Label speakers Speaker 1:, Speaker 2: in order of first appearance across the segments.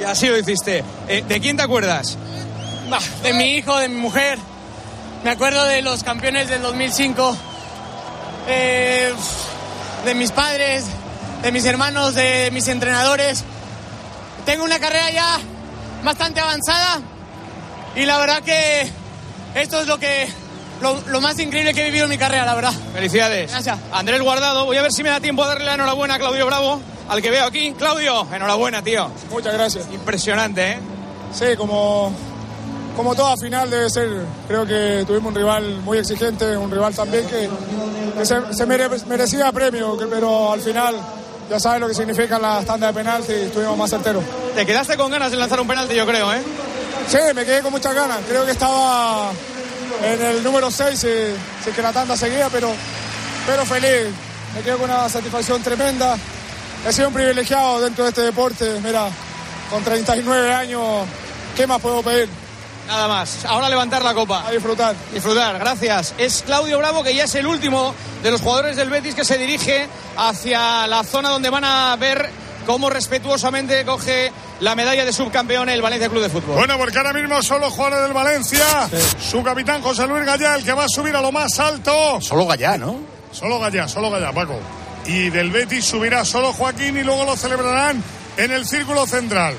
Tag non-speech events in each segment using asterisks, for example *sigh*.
Speaker 1: Y así lo hiciste. Eh, ¿De quién te acuerdas?
Speaker 2: de mi hijo, de mi mujer. Me acuerdo de los campeones del 2005. Eh, de mis padres, de mis hermanos, de mis entrenadores. Tengo una carrera ya bastante avanzada y la verdad que esto es lo que lo, más increíble que he vivido en mi carrera, la verdad.
Speaker 1: Felicidades.
Speaker 2: Gracias.
Speaker 1: Andrés Guardado, voy a ver si me da tiempo a darle la enhorabuena a Claudio Bravo, al que veo aquí. Claudio, enhorabuena, tío.
Speaker 3: Muchas gracias.
Speaker 1: Impresionante, ¿eh?
Speaker 3: Sí, como, como toda final debe ser. Creo que tuvimos un rival muy exigente, un rival también que, se, merecía premio, pero al final ya sabes lo que significa la tanda de penalti y estuvimos más certeros.
Speaker 1: Te quedaste con ganas de lanzar un penalti, yo creo, ¿eh?
Speaker 3: Sí, me quedé con muchas ganas. Creo que estaba en el número 6, si, si, que la tanda seguía, pero, pero feliz. Me quedo con una satisfacción tremenda. He sido un privilegiado dentro de este deporte. Mira, con 39 años, ¿qué más puedo pedir?
Speaker 1: Nada más. Ahora levantar la copa.
Speaker 3: A disfrutar.
Speaker 1: Disfrutar, gracias. Es Claudio Bravo, que ya es el último de los jugadores del Betis que se dirige hacia la zona donde van a ver cómo respetuosamente coge la medalla de subcampeón el Valencia Club de Fútbol.
Speaker 4: Bueno, porque ahora mismo solo jugadores del Valencia. Su capitán José Luis Gallá, el que va a subir a lo más alto.
Speaker 5: Solo Gallá, ¿no?
Speaker 4: Solo Gallá, solo Gallá, Paco. Y del Betis subirá solo Joaquín y luego lo celebrarán en el círculo central.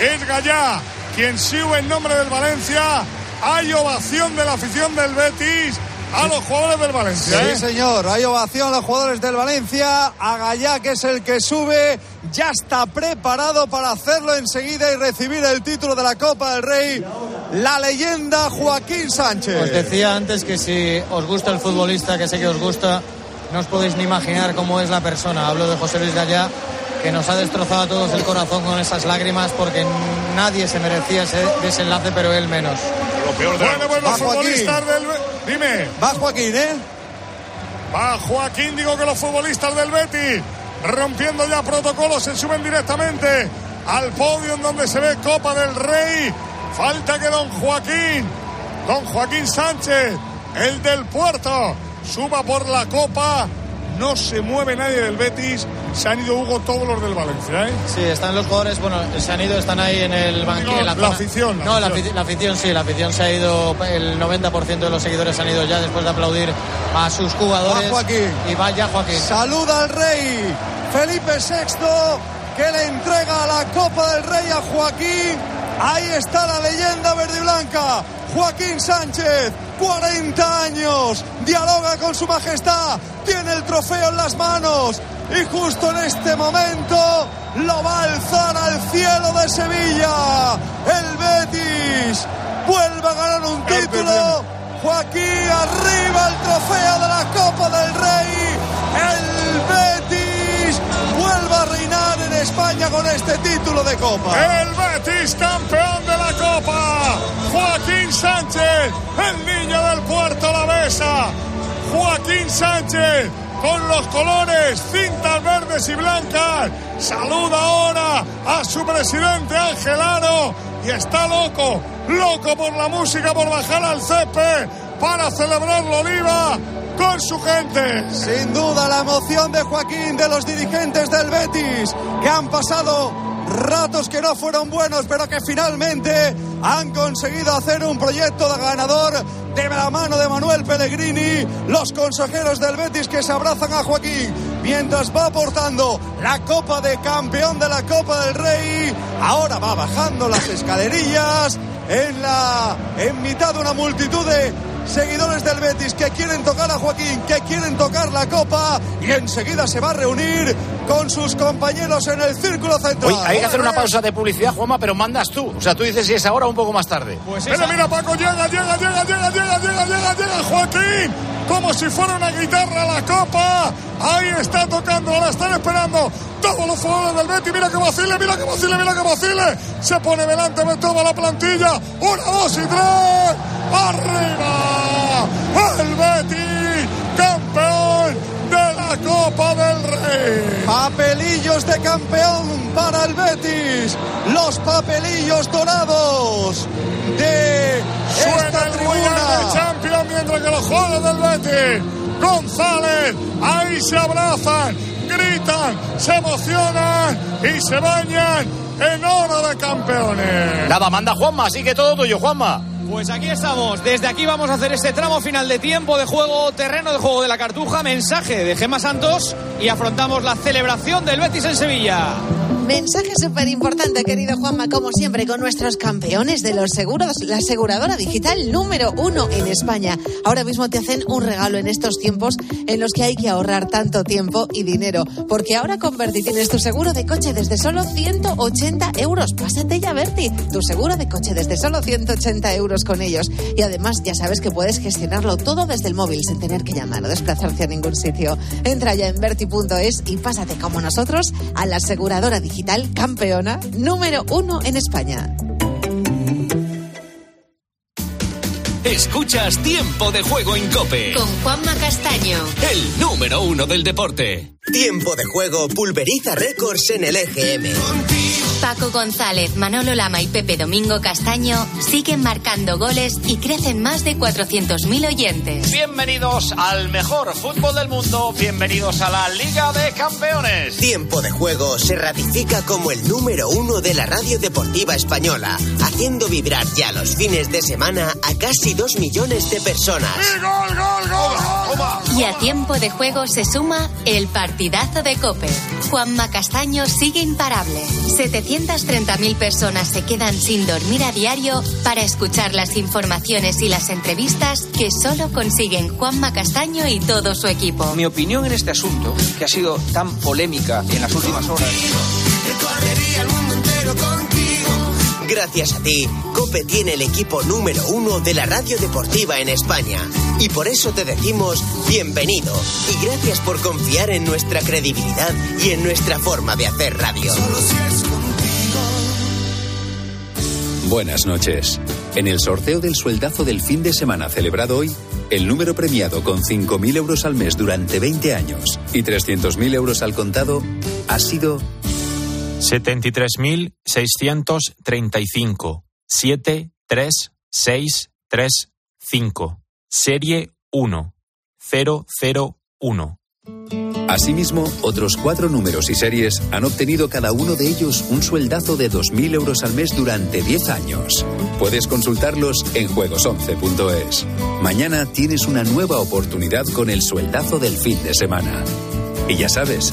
Speaker 4: Es Gallá quien sube en nombre del Valencia. Hay ovación de la afición del Betis a los jugadores del Valencia.
Speaker 6: Sí,
Speaker 4: ¿eh?
Speaker 6: señor. Hay ovación a los jugadores del Valencia. A Gallá, que es el que sube, ya está preparado para hacerlo enseguida y recibir el título de la Copa del Rey. La leyenda Joaquín Sánchez.
Speaker 7: Os decía antes que si os gusta el futbolista, que sé que os gusta, no os podéis ni imaginar cómo es la persona. Hablo de José Luis Gallá que nos ha destrozado a todos el corazón con esas lágrimas porque nadie se merecía ese desenlace, pero él menos.
Speaker 4: Lo peor de bueno, pues los futbolistas del... Dime.
Speaker 6: Va Joaquín, ¿eh?
Speaker 4: Va Joaquín, digo que los futbolistas del Betis, rompiendo ya protocolos, se suben directamente al podio en donde se ve Copa del Rey. Falta que don Joaquín, don Joaquín Sánchez, el del puerto, suba por la Copa no se mueve nadie del Betis. Se han ido Hugo todos los del Valencia, ¿eh?
Speaker 7: Sí, están los jugadores, bueno, se han ido, están ahí en el banquillo.
Speaker 4: la, afición.
Speaker 7: no, La, afición sí, la afición se ha ido, el 90% de los seguidores han ido ya después de aplaudir a sus jugadores.
Speaker 6: Va Joaquín.
Speaker 7: Y vaya Joaquín.
Speaker 6: Saluda al rey Felipe VI, que le entrega la Copa del Rey a Joaquín. Ahí está la leyenda verde y blanca. Joaquín Sánchez, 40 años, dialoga con su majestad, tiene el trofeo en las manos y justo en este momento lo va a alzar al cielo de Sevilla. El Betis vuelve a ganar un título. Joaquín arriba el trofeo de la Copa del Rey. El Betis reinar en España con este título de Copa.
Speaker 4: El Betis campeón de la Copa. Joaquín Sánchez, el niño del puerto La Besa. Joaquín Sánchez con los colores, cintas verdes y blancas. Saluda ahora a su presidente Angelano y está loco, loco por la música, por bajar al cepe para celebrar la con su gente.
Speaker 6: Sin duda la emoción de Joaquín, de los dirigentes del Betis, que han pasado ratos que no fueron buenos, pero que finalmente han conseguido hacer un proyecto de ganador de la mano de Manuel Pellegrini, los consejeros del Betis que se abrazan a Joaquín mientras va aportando la Copa de Campeón de la Copa del Rey. Ahora va bajando las escalerillas en la en mitad de una multitud de seguidores del Betis que quieren tocar a Joaquín, que quieren tocar la copa y enseguida se va a reunir con sus compañeros en el círculo central.
Speaker 5: hay que hacer una pausa de publicidad, Juanma, pero mandas tú. O sea, tú dices si es ahora o un poco más tarde.
Speaker 4: Pues mira, mira, Paco, llega, llega, llega, llega, llega, llega, llega, llega Joaquín. Como si fuera una guitarra la copa. Ahí está tocando, ahora están esperando todos los jugadores del Betis. Mira que vacile, mira que vacile, mira que vacile. Se pone delante de toda la plantilla. Una, dos y tres. ¡Arriba! ¡El Betis! ¡Campeón Copa del Rey!
Speaker 6: Papelillos de campeón para el Betis. Los papelillos dorados de
Speaker 4: Suena
Speaker 6: esta
Speaker 4: el
Speaker 6: tribuna.
Speaker 4: de Champions mientras que los jugadores del Betis. González, ahí se abrazan, gritan, se emocionan y se bañan en oro de Campeones.
Speaker 5: Nada, manda Juanma, así que todo tuyo, Juanma.
Speaker 1: Pues aquí estamos. Desde aquí vamos a hacer este tramo final de tiempo de juego, terreno de juego de la Cartuja, mensaje de Gema Santos y afrontamos la celebración del Betis en Sevilla.
Speaker 8: Mensaje súper importante, querido Juanma, como siempre, con nuestros campeones de los seguros, la aseguradora digital número uno en España. Ahora mismo te hacen un regalo en estos tiempos en los que hay que ahorrar tanto tiempo y dinero, porque ahora con Berti tienes tu seguro de coche desde solo 180 euros. Pásate ya, Berti, tu seguro de coche desde solo 180 euros con ellos. Y además ya sabes que puedes gestionarlo todo desde el móvil sin tener que llamar o desplazarse a ningún sitio. Entra ya en berti.es y pásate como nosotros a la aseguradora digital campeona número uno en España.
Speaker 9: Escuchas Tiempo de Juego en Cope.
Speaker 10: Con Juanma Castaño.
Speaker 9: El número uno del deporte.
Speaker 11: Tiempo de Juego pulveriza récords en el EGM.
Speaker 10: Paco González, Manolo Lama y Pepe Domingo Castaño siguen marcando goles y crecen más de 400.000 oyentes.
Speaker 5: Bienvenidos al mejor fútbol del mundo, bienvenidos a la Liga de Campeones.
Speaker 11: Tiempo de Juego se ratifica como el número uno de la radio deportiva española, haciendo vibrar ya los fines de semana a casi dos millones de personas.
Speaker 4: ¡Gol, gol, gol!
Speaker 10: Y a Tiempo de Juego se suma el partidazo de Cope. Juanma Castaño sigue imparable. 730.000 personas se quedan sin dormir a diario para escuchar las informaciones y las entrevistas que solo consiguen Juanma Castaño y todo su equipo.
Speaker 12: Mi opinión en este asunto, que ha sido tan polémica en las últimas horas.
Speaker 11: Gracias a ti, Cope tiene el equipo número uno de la radio deportiva en España. Y por eso te decimos bienvenido y gracias por confiar en nuestra credibilidad y en nuestra forma de hacer radio.
Speaker 13: Buenas noches. En el sorteo del sueldazo del fin de semana celebrado hoy, el número premiado con 5.000 euros al mes durante 20 años y 300.000 euros al contado ha sido
Speaker 14: 73.635. 73635. Serie 1. 001.
Speaker 13: Asimismo, otros cuatro números y series han obtenido cada uno de ellos un sueldazo de 2.000 euros al mes durante 10 años. Puedes consultarlos en juegos11.es. Mañana tienes una nueva oportunidad con el sueldazo del fin de semana. Y ya sabes,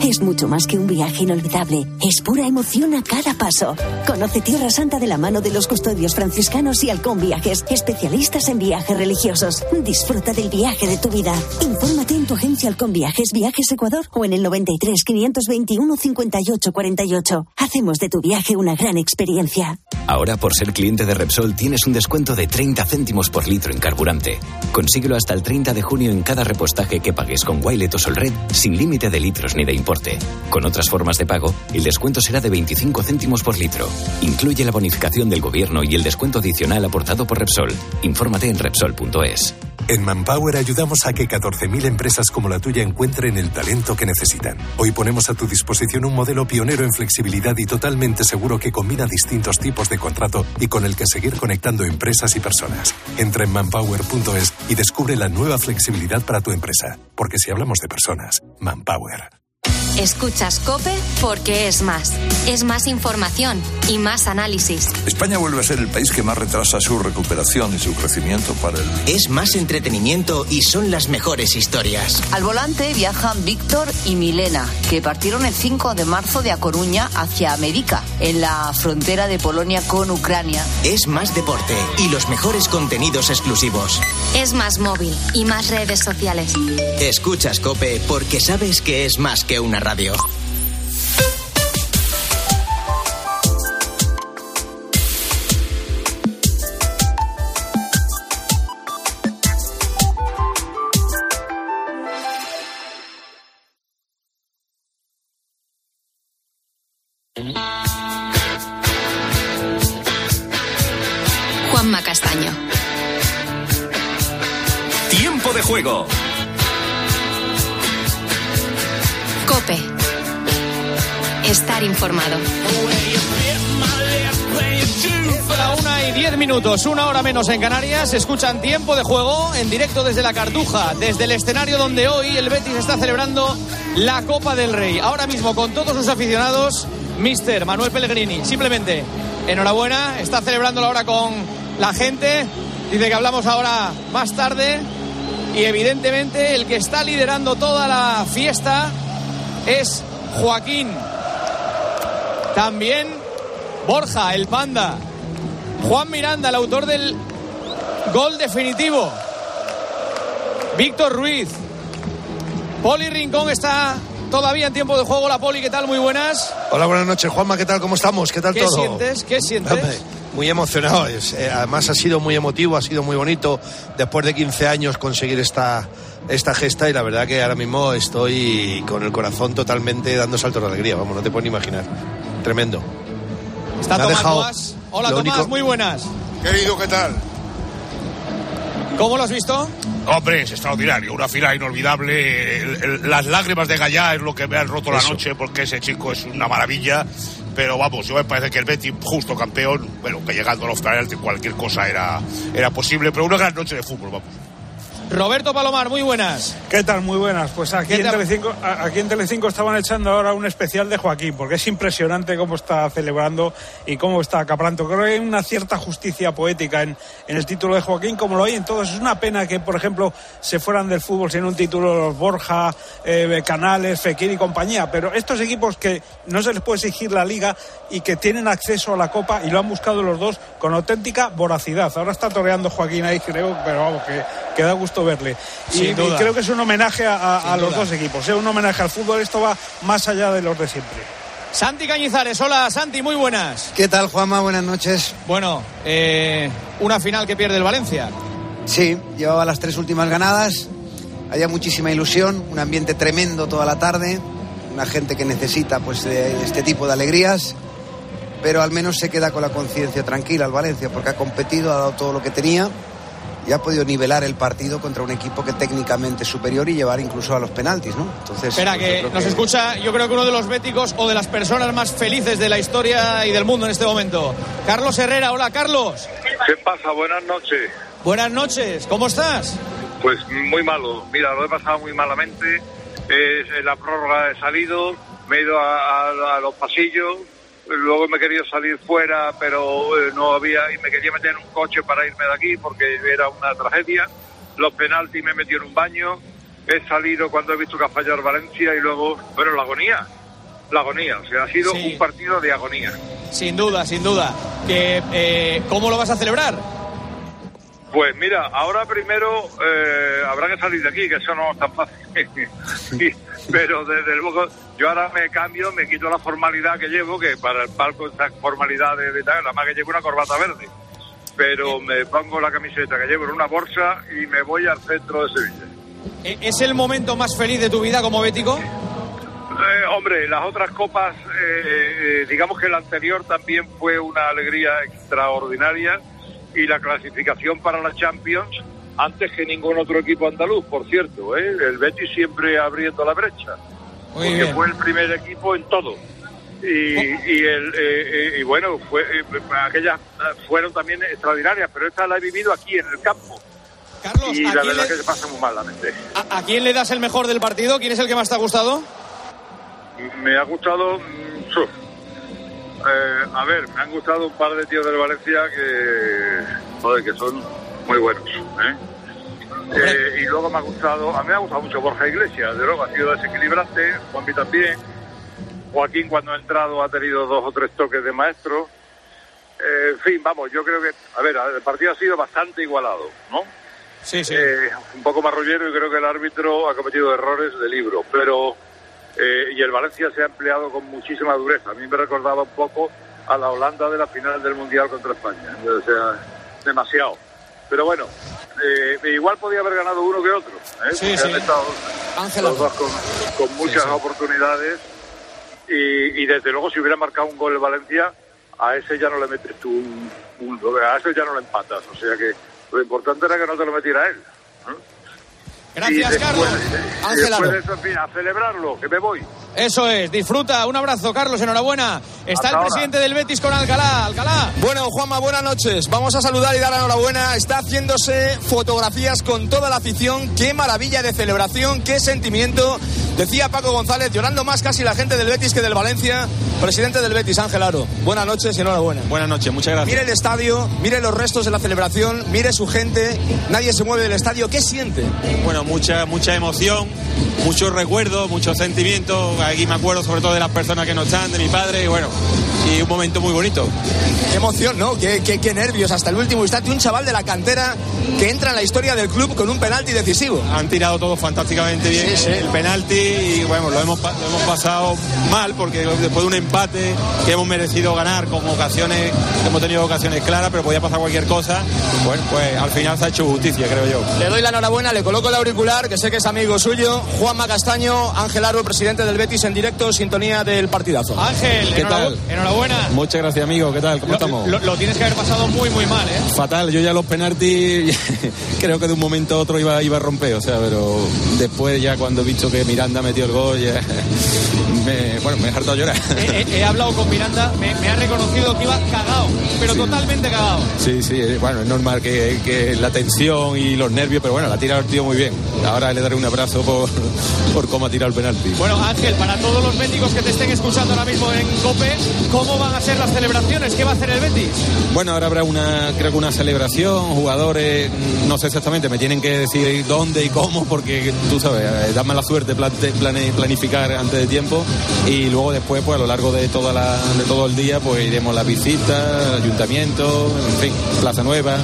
Speaker 15: Es mucho más que un viaje inolvidable, es pura emoción a cada paso. Conoce Tierra Santa de la mano de los custodios franciscanos y Halcón Viajes, especialistas en viajes religiosos. Disfruta del viaje de tu vida. Infórmate en tu agencia Halcón Viajes, Viajes Ecuador o en el 93 521 58 48. Hacemos de tu viaje una gran experiencia.
Speaker 16: Ahora por ser cliente de Repsol tienes un descuento de 30 céntimos por litro en carburante. Consíguelo hasta el 30 de junio en cada repostaje que pagues con Wilet o Solred sin límite de litros ni de importe. Con otras formas de pago, el descuento será de 25 céntimos por litro. Incluye la bonificación del gobierno y el descuento adicional aportado por Repsol. Infórmate en Repsol.es.
Speaker 17: En Manpower ayudamos a que 14.000 empresas como la tuya encuentren el talento que necesitan. Hoy ponemos a tu disposición un modelo pionero en flexibilidad y totalmente seguro que combina distintos tipos de contrato y con el que seguir conectando empresas y personas. Entra en manpower.es y descubre la nueva flexibilidad para tu empresa. Porque si hablamos de personas, Manpower.
Speaker 10: Escuchas Cope porque es más. Es más información y más análisis.
Speaker 18: España vuelve a ser el país que más retrasa su recuperación y su crecimiento para el...
Speaker 11: Es más entretenimiento y son las mejores historias.
Speaker 19: Al volante viajan Víctor y Milena, que partieron el 5 de marzo de A Coruña hacia América, en la frontera de Polonia con Ucrania.
Speaker 11: Es más deporte y los mejores contenidos exclusivos.
Speaker 10: Es más móvil y más redes sociales.
Speaker 11: Escuchas Cope porque sabes que es más que una radio.
Speaker 1: Minutos, una hora menos en Canarias. Escuchan tiempo de juego en directo desde la Cartuja, desde el escenario donde hoy el Betis está celebrando la Copa del Rey. Ahora mismo con todos sus aficionados, Mister Manuel Pellegrini. Simplemente, enhorabuena, está celebrando ahora con la gente. Dice que hablamos ahora más tarde. Y evidentemente el que está liderando toda la fiesta es Joaquín. También Borja, el panda. Juan Miranda, el autor del gol definitivo. Víctor Ruiz. Poli Rincón está todavía en tiempo de juego. La Poli, ¿qué tal? Muy buenas.
Speaker 20: Hola, buenas noches, Juanma, ¿qué tal? ¿Cómo estamos? ¿Qué tal
Speaker 1: ¿Qué
Speaker 20: todo?
Speaker 1: sientes? ¿Qué sientes?
Speaker 20: Muy emocionado. eh, además ha sido muy emotivo, ha sido muy bonito después de 15 años conseguir esta, esta gesta y la verdad que ahora mismo estoy con el corazón totalmente dando saltos de alegría. Vamos, no te puedes ni imaginar. Tremendo.
Speaker 1: Está
Speaker 20: Me ha dejado
Speaker 1: Boas. Hola
Speaker 20: lo
Speaker 1: Tomás,
Speaker 20: único-
Speaker 1: muy buenas.
Speaker 4: Querido, ¿qué tal?
Speaker 1: ¿Cómo lo has visto?
Speaker 4: Hombre, es extraordinario, una final inolvidable. El- el- las lágrimas de Gallá es lo que me han roto la noche porque ese chico es una maravilla. Pero vamos, yo me parece que el Betis, justo campeón, bueno, que llegando a los penaltis cualquier cosa era, era posible, pero una gran noche de fútbol, vamos.
Speaker 1: Roberto Palomar, muy buenas.
Speaker 21: ¿Qué tal? Muy buenas. Pues aquí
Speaker 1: ¿Qué
Speaker 21: en? Telecinco, aquí en Telecinco estaban echando ahora un especial de Joaquín, porque es impresionante cómo está celebrando y cómo está acaparando. Creo que hay una cierta justicia poética en, en el título de Joaquín, como lo hay en todos. Es una pena que, por ejemplo, se fueran del fútbol sin un título los Borja, eh, Canales, Fekir y compañía. Pero estos equipos que no se les puede exigir la liga y que tienen acceso a la Copa y lo han buscado los dos con auténtica voracidad. Ahora está toreando Joaquín ahí, creo, pero vamos, que, que da gusto verle. Y,
Speaker 1: Sin
Speaker 21: y creo que es un homenaje a, a- los
Speaker 1: duda.
Speaker 21: dos equipos, es un homenaje al fútbol. Esto va más allá de los de siempre.
Speaker 1: Santi Cañizares, hola Santi, muy buenas.
Speaker 22: ¿Qué tal, Juanma? Buenas noches.
Speaker 1: Bueno, eh, una final que pierde el Valencia.
Speaker 22: Sí, llevaba las tres últimas ganadas. Había muchísima ilusión, un ambiente tremendo toda la tarde, una gente que necesita pues de este tipo de alegrías, pero al menos se queda con la conciencia tranquila el Valencia porque ha competido, ha dado todo lo que tenía y ha podido nivelar el partido contra un equipo que técnicamente es superior y llevar incluso a los penaltis, ¿no? Entonces,
Speaker 1: Espera,
Speaker 22: pues,
Speaker 1: que nos escucha, yo creo que uno de los béticos o de las personas más felices de la historia y del mundo en este momento. Carlos Herrera, hola Carlos.
Speaker 23: ¿Qué pasa? Buenas noches.
Speaker 1: Buenas noches, ¿cómo estás?
Speaker 23: Pues muy malo. Mira, lo he pasado muy malamente. Eh, en la prórroga he salido, me he ido a, a- a los pasillos, luego me querido salir fuera, pero eh, no había, y me quería meter en un coche para irme de aquí porque era una tragedia. Los penaltis me metí en un baño, he salido cuando he visto que ha fallado Valencia y luego, bueno, la agonía. La agonía, o sea, ha sido
Speaker 1: Sí.
Speaker 23: un partido de agonía.
Speaker 1: Sin duda, sin duda. Que, eh, ¿Cómo lo vas a celebrar?
Speaker 23: Pues mira, ahora primero eh, habrá que salir de aquí, que eso no es tan fácil. *laughs* *laughs* Pero desde luego, yo ahora me cambio, me quito la formalidad que llevo, que para el palco esta formalidad de, de tal, la más que llevo una corbata verde. Pero me pongo la camiseta que llevo en una bolsa y me voy al centro de Sevilla.
Speaker 1: ¿E- ¿Es el momento más feliz de tu vida como bético?
Speaker 23: Eh, hombre, las otras copas, eh, eh, digamos que la anterior también fue una alegría extraordinaria y la clasificación para la Champions antes que ningún otro equipo andaluz, por cierto, ¿eh? el Betis siempre abriendo la brecha,
Speaker 1: Muy
Speaker 23: porque
Speaker 1: bien.
Speaker 23: fue el primer equipo en todo. Y, y, el, eh, eh, y bueno, fue, eh, aquellas eh, fueron también extraordinarias, pero esta la he vivido aquí en el campo.
Speaker 1: Carlos,
Speaker 23: y
Speaker 1: ¿a
Speaker 23: la verdad
Speaker 1: le-
Speaker 23: que se pasa muy malamente.
Speaker 1: ¿A, a quién le das el mejor del partido? ¿Quién es el que más te ha gustado?
Speaker 23: Me ha gustado. mm, eh, a ver, me han gustado un par de tíos del Valencia que. Joder, que son muy buenos. ¿eh? Eh, y luego me ha gustado. A mí me ha gustado mucho Borja Iglesias, de luego ha sido desequilibrante. Juanpi también. Joaquín, cuando ha entrado, ha tenido dos o tres toques de maestro. Eh, en fin, vamos, yo creo que. A ver, el partido ha sido bastante igualado, ¿no?
Speaker 1: Sí, sí.
Speaker 23: Eh, un poco marrullero y creo que el árbitro ha cometido errores de libro, pero eh, y el Valencia se ha empleado con muchísima dureza. A mí me recordaba un poco a la Holanda de la final del Mundial contra España, o sea, demasiado. Pero bueno, eh, igual podía haber ganado uno que otro. ¿eh?
Speaker 1: Sí, sí.
Speaker 23: han estado los dos con, con muchas
Speaker 1: sí.
Speaker 23: oportunidades y, y desde luego si hubiera marcado un gol el Valencia a ese ya no le metes tú un, un- a ese ya no lo empatas. O sea que lo importante era que no te lo metiera él.
Speaker 1: Gracias,
Speaker 23: después,
Speaker 1: Carlos.
Speaker 23: Y
Speaker 1: Ángel
Speaker 23: después de eso, en fin, a celebrarlo, que me voy.
Speaker 1: Eso es, disfruta. Un abrazo, Carlos, enhorabuena. Está
Speaker 23: Hasta
Speaker 1: el
Speaker 23: ahora.
Speaker 1: presidente del Betis con Alcalá. Alcalá.
Speaker 24: Bueno, Juanma, buenas noches. Vamos a saludar y dar la enhorabuena. Está haciéndose fotografías con toda la afición. Qué maravilla de celebración, qué sentimiento. Decía Paco González, llorando más casi la gente del Betis que del Valencia. Presidente del Betis, Ángel Aro. Buenas noches y enhorabuena.
Speaker 25: Buenas noches, muchas gracias.
Speaker 24: Mire el estadio, mire los restos de la celebración, mire su gente. Nadie se mueve del estadio. ¿Qué siente?
Speaker 25: Bueno, mucha, mucha emoción, muchos recuerdos, muchos sentimientos. Aquí me acuerdo sobre todo de las personas que no están, de mi padre, y bueno, y un momento muy bonito.
Speaker 24: Qué emoción, ¿no? Qué, qué- qué nervios hasta el último instante. Un chaval de la cantera que entra en la historia del club con un penalti decisivo.
Speaker 25: Han tirado todo fantásticamente bien
Speaker 24: Sí, sí.
Speaker 25: el penalti y bueno, lo hemos, lo hemos pasado mal porque después de un empate que hemos merecido ganar con ocasiones, hemos tenido ocasiones claras, pero podía pasar cualquier cosa, bueno, pues al final se ha hecho justicia, creo yo.
Speaker 24: Le doy la enhorabuena, le coloco el auricular, que sé que es amigo suyo. Juanma Castaño, Ángel Aro, presidente del Betis, en directo, sintonía del partidazo.
Speaker 1: Ángel,
Speaker 25: ¿Qué tal?
Speaker 1: enhorabuena.
Speaker 25: Muchas gracias, amigo. ¿Qué tal? ¿Cómo
Speaker 1: Lo,
Speaker 25: estamos?
Speaker 1: lo- lo tienes que haber pasado muy, muy mal, ¿eh?
Speaker 25: Fatal, yo ya los penaltis *laughs* creo que de un momento a otro iba, iba a romper, o sea, pero después ya cuando he visto que Miranda metió el gol, ya *laughs* me, bueno, me he hartado llorar.
Speaker 1: He, he- he hablado con Miranda, me, me ha reconocido que iba cagado, pero totalmente cagado.
Speaker 25: Sí, sí, eh, bueno, es normal que, que la tensión y los nervios, pero bueno, la ha tirado el tío muy bien. Ahora le daré un abrazo por, *laughs* por cómo ha tirado el penalti.
Speaker 1: Bueno, Ángel, para todos los béticos que te estén escuchando ahora mismo en COPE, ¿cómo van a ser las celebraciones? ¿Qué va a hacer el Betis?
Speaker 25: Bueno, ahora habrá una, creo que una celebración, jugadores, mm, no sé exactamente, me tienen que decir dónde y cómo, porque tú sabes, eh, da mala suerte plante- plane- planificar antes de tiempo y luego después, pues a lo largo de toda la, de todo el día, pues iremos a la visita, ayuntamiento, en fin, Plaza Nueva,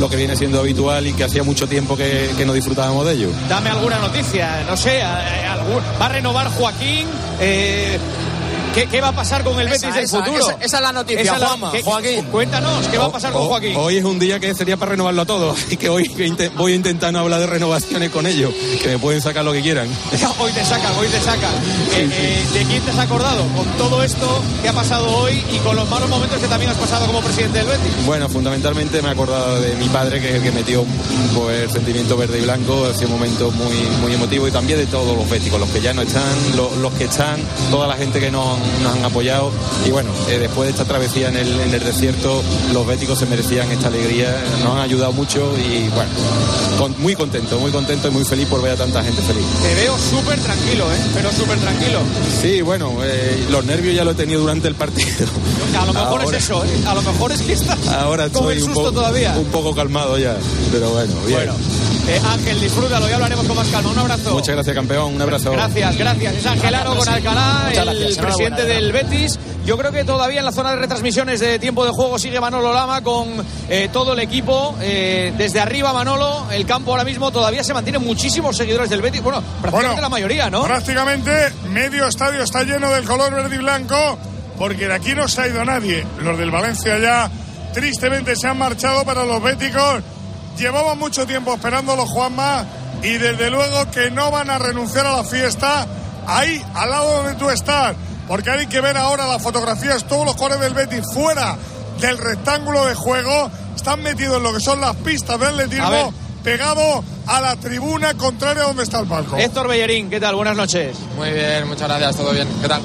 Speaker 25: lo que viene siendo habitual y que hacía mucho tiempo que, que no disfrutábamos de ello.
Speaker 1: Dame alguna noticia, no sé, algún- ¿va a renovar Joaquín? Eh, ¿qué, qué va a pasar con el
Speaker 24: Esa,
Speaker 1: Betis del
Speaker 24: esa,
Speaker 1: futuro?
Speaker 24: esa- esa es la noticia,
Speaker 1: Esa es la-
Speaker 24: Juanma,
Speaker 1: ¿qué-
Speaker 24: Joaquín.
Speaker 1: Cuéntanos, ¿qué va a pasar con Joaquín?
Speaker 25: Hoy es un día que sería para renovarlo todo, *laughs* y que hoy voy a a intentar no hablar de renovaciones con ellos, que me pueden sacar lo que quieran. *laughs*
Speaker 1: Hoy te sacan, hoy te sacan. Eh, eh, ¿De quién te has acordado? Con todo esto que ha pasado hoy y con los malos momentos que también has pasado como presidente del Betis.
Speaker 25: Bueno, fundamentalmente me he acordado de mi padre, que es el que metió pues, el sentimiento verde y blanco, ha sido un momento muy, muy emotivo y también de todos los béticos, los que ya no están, lo- los, que están, toda la gente que nos, nos han apoyado. Y bueno, eh, después de esta travesía en el, en el desierto, los béticos se merecían esta alegría, nos han ayudado mucho y bueno, con- muy contento, muy contento y muy feliz por ver a tanta gente feliz.
Speaker 1: Te veo súper tranquilo, ¿eh? Pero súper tranquilo.
Speaker 25: Sí, bueno, eh, los nervios ya lo he tenido durante el partido.
Speaker 1: A lo mejor
Speaker 25: Ahora-
Speaker 1: es eso, ¿eh? A lo mejor es que estás
Speaker 25: Ahora
Speaker 1: con el
Speaker 25: estoy un,
Speaker 1: susto
Speaker 25: poco-
Speaker 1: todavía.
Speaker 25: un poco calmado ya, pero bueno, bien.
Speaker 1: Bueno, eh, Ángel, disfrútalo, ya hablaremos con más calma. Un abrazo.
Speaker 25: Muchas gracias, campeón. Un abrazo.
Speaker 1: Gracias, gracias. Es Ángel Aro con Alcalá, el
Speaker 25: gracias.
Speaker 1: presidente del Betis. Yo creo que todavía en la zona de retransmisiones de tiempo de juego sigue Manolo Lama con eh, todo el equipo. Eh, desde arriba, Manolo, el campo ahora mismo todavía se mantienen muchísimos seguidores del Betis. Bueno, prácticamente
Speaker 4: Bueno,
Speaker 1: la mayoría, ¿no?
Speaker 4: Prácticamente medio estadio está lleno del color verde y blanco, porque de aquí no se ha ido nadie. Los del Valencia ya tristemente se han marchado para los béticos. Llevaban mucho tiempo esperando los Juanma y desde luego que no van a renunciar a la fiesta ahí, al lado donde tú estás. Porque hay que ver ahora las fotografías, todos los jugadores del Betis fuera del rectángulo de juego, están metidos en lo que son las pistas de
Speaker 1: A ver.
Speaker 4: atletismo, pegado a la tribuna contraria donde está el palco.
Speaker 1: Héctor Bellerín, ¿qué tal? Buenas noches.
Speaker 26: Muy bien, muchas gracias, todo bien. ¿Qué tal?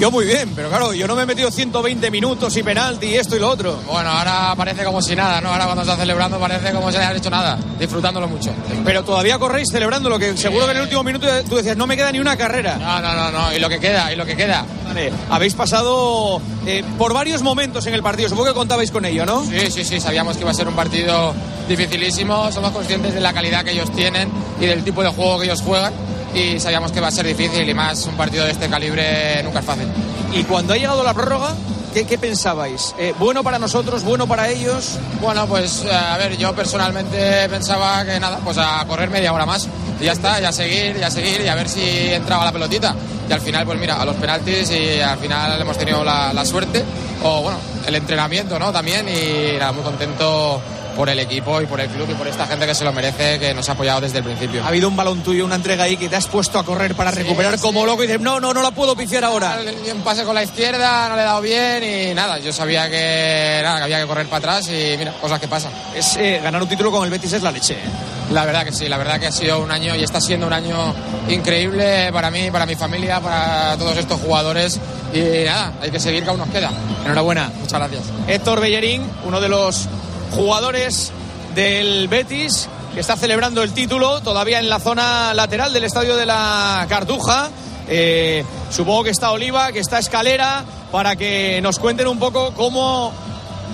Speaker 1: Yo muy bien, pero claro, yo no me he metido 120 minutos y penalti y esto y lo otro.
Speaker 26: Bueno, ahora parece como si nada, ¿no? Ahora cuando está celebrando parece como si no haya hecho nada, disfrutándolo mucho.
Speaker 1: Pero todavía corréis celebrando lo que seguro que en el último minuto tú decías, no me queda ni una carrera.
Speaker 26: No, no, no, no, y lo que queda, y lo que queda.
Speaker 1: Vale, habéis pasado eh, por varios momentos en el partido, supongo que contabais con ello, ¿no?
Speaker 26: Sí, sí, sí, sabíamos que iba a ser un partido dificilísimo, somos conscientes de la calidad que ellos tienen y del tipo de juego que ellos juegan y sabíamos que va a ser difícil y más un partido de este calibre nunca es fácil.
Speaker 1: Y cuando ha llegado la prórroga, ¿qué, qué pensabais? Eh, ¿Bueno para nosotros, bueno para ellos?
Speaker 26: Bueno, pues eh, a ver, yo personalmente pensaba que nada, pues a correr media hora más. Y ya está, ya seguir, ya seguir y a ver si entraba la pelotita. Y al final, pues mira, a los penaltis y al final hemos tenido la, la suerte, o bueno, el entrenamiento, ¿no? También y nada, muy contento por el equipo y por el club y por esta gente que se lo merece, que nos ha apoyado desde el principio.
Speaker 1: Ha habido un balón tuyo, una entrega ahí que te has puesto a correr para recuperar como loco y dices, no, no, no la puedo pifiar ahora.
Speaker 26: Un pase con la izquierda, no le he dado bien y nada, yo sabía que, nada, que había que correr para atrás y mira, cosas que pasan.
Speaker 1: Es, eh, ganar un título con el Betis es la leche. ¿eh?
Speaker 26: La verdad que sí, la verdad que ha sido un año y está siendo un año increíble para mí, para mi familia, para todos estos jugadores y nada, hay que seguir que aún nos queda.
Speaker 1: Enhorabuena.
Speaker 26: Muchas gracias.
Speaker 1: Héctor Bellerín, uno de los jugadores del Betis que está celebrando el título todavía en la zona lateral del estadio de la Cartuja. Eh, supongo que está Oliva, que está Escalera, para que nos cuenten un poco cómo,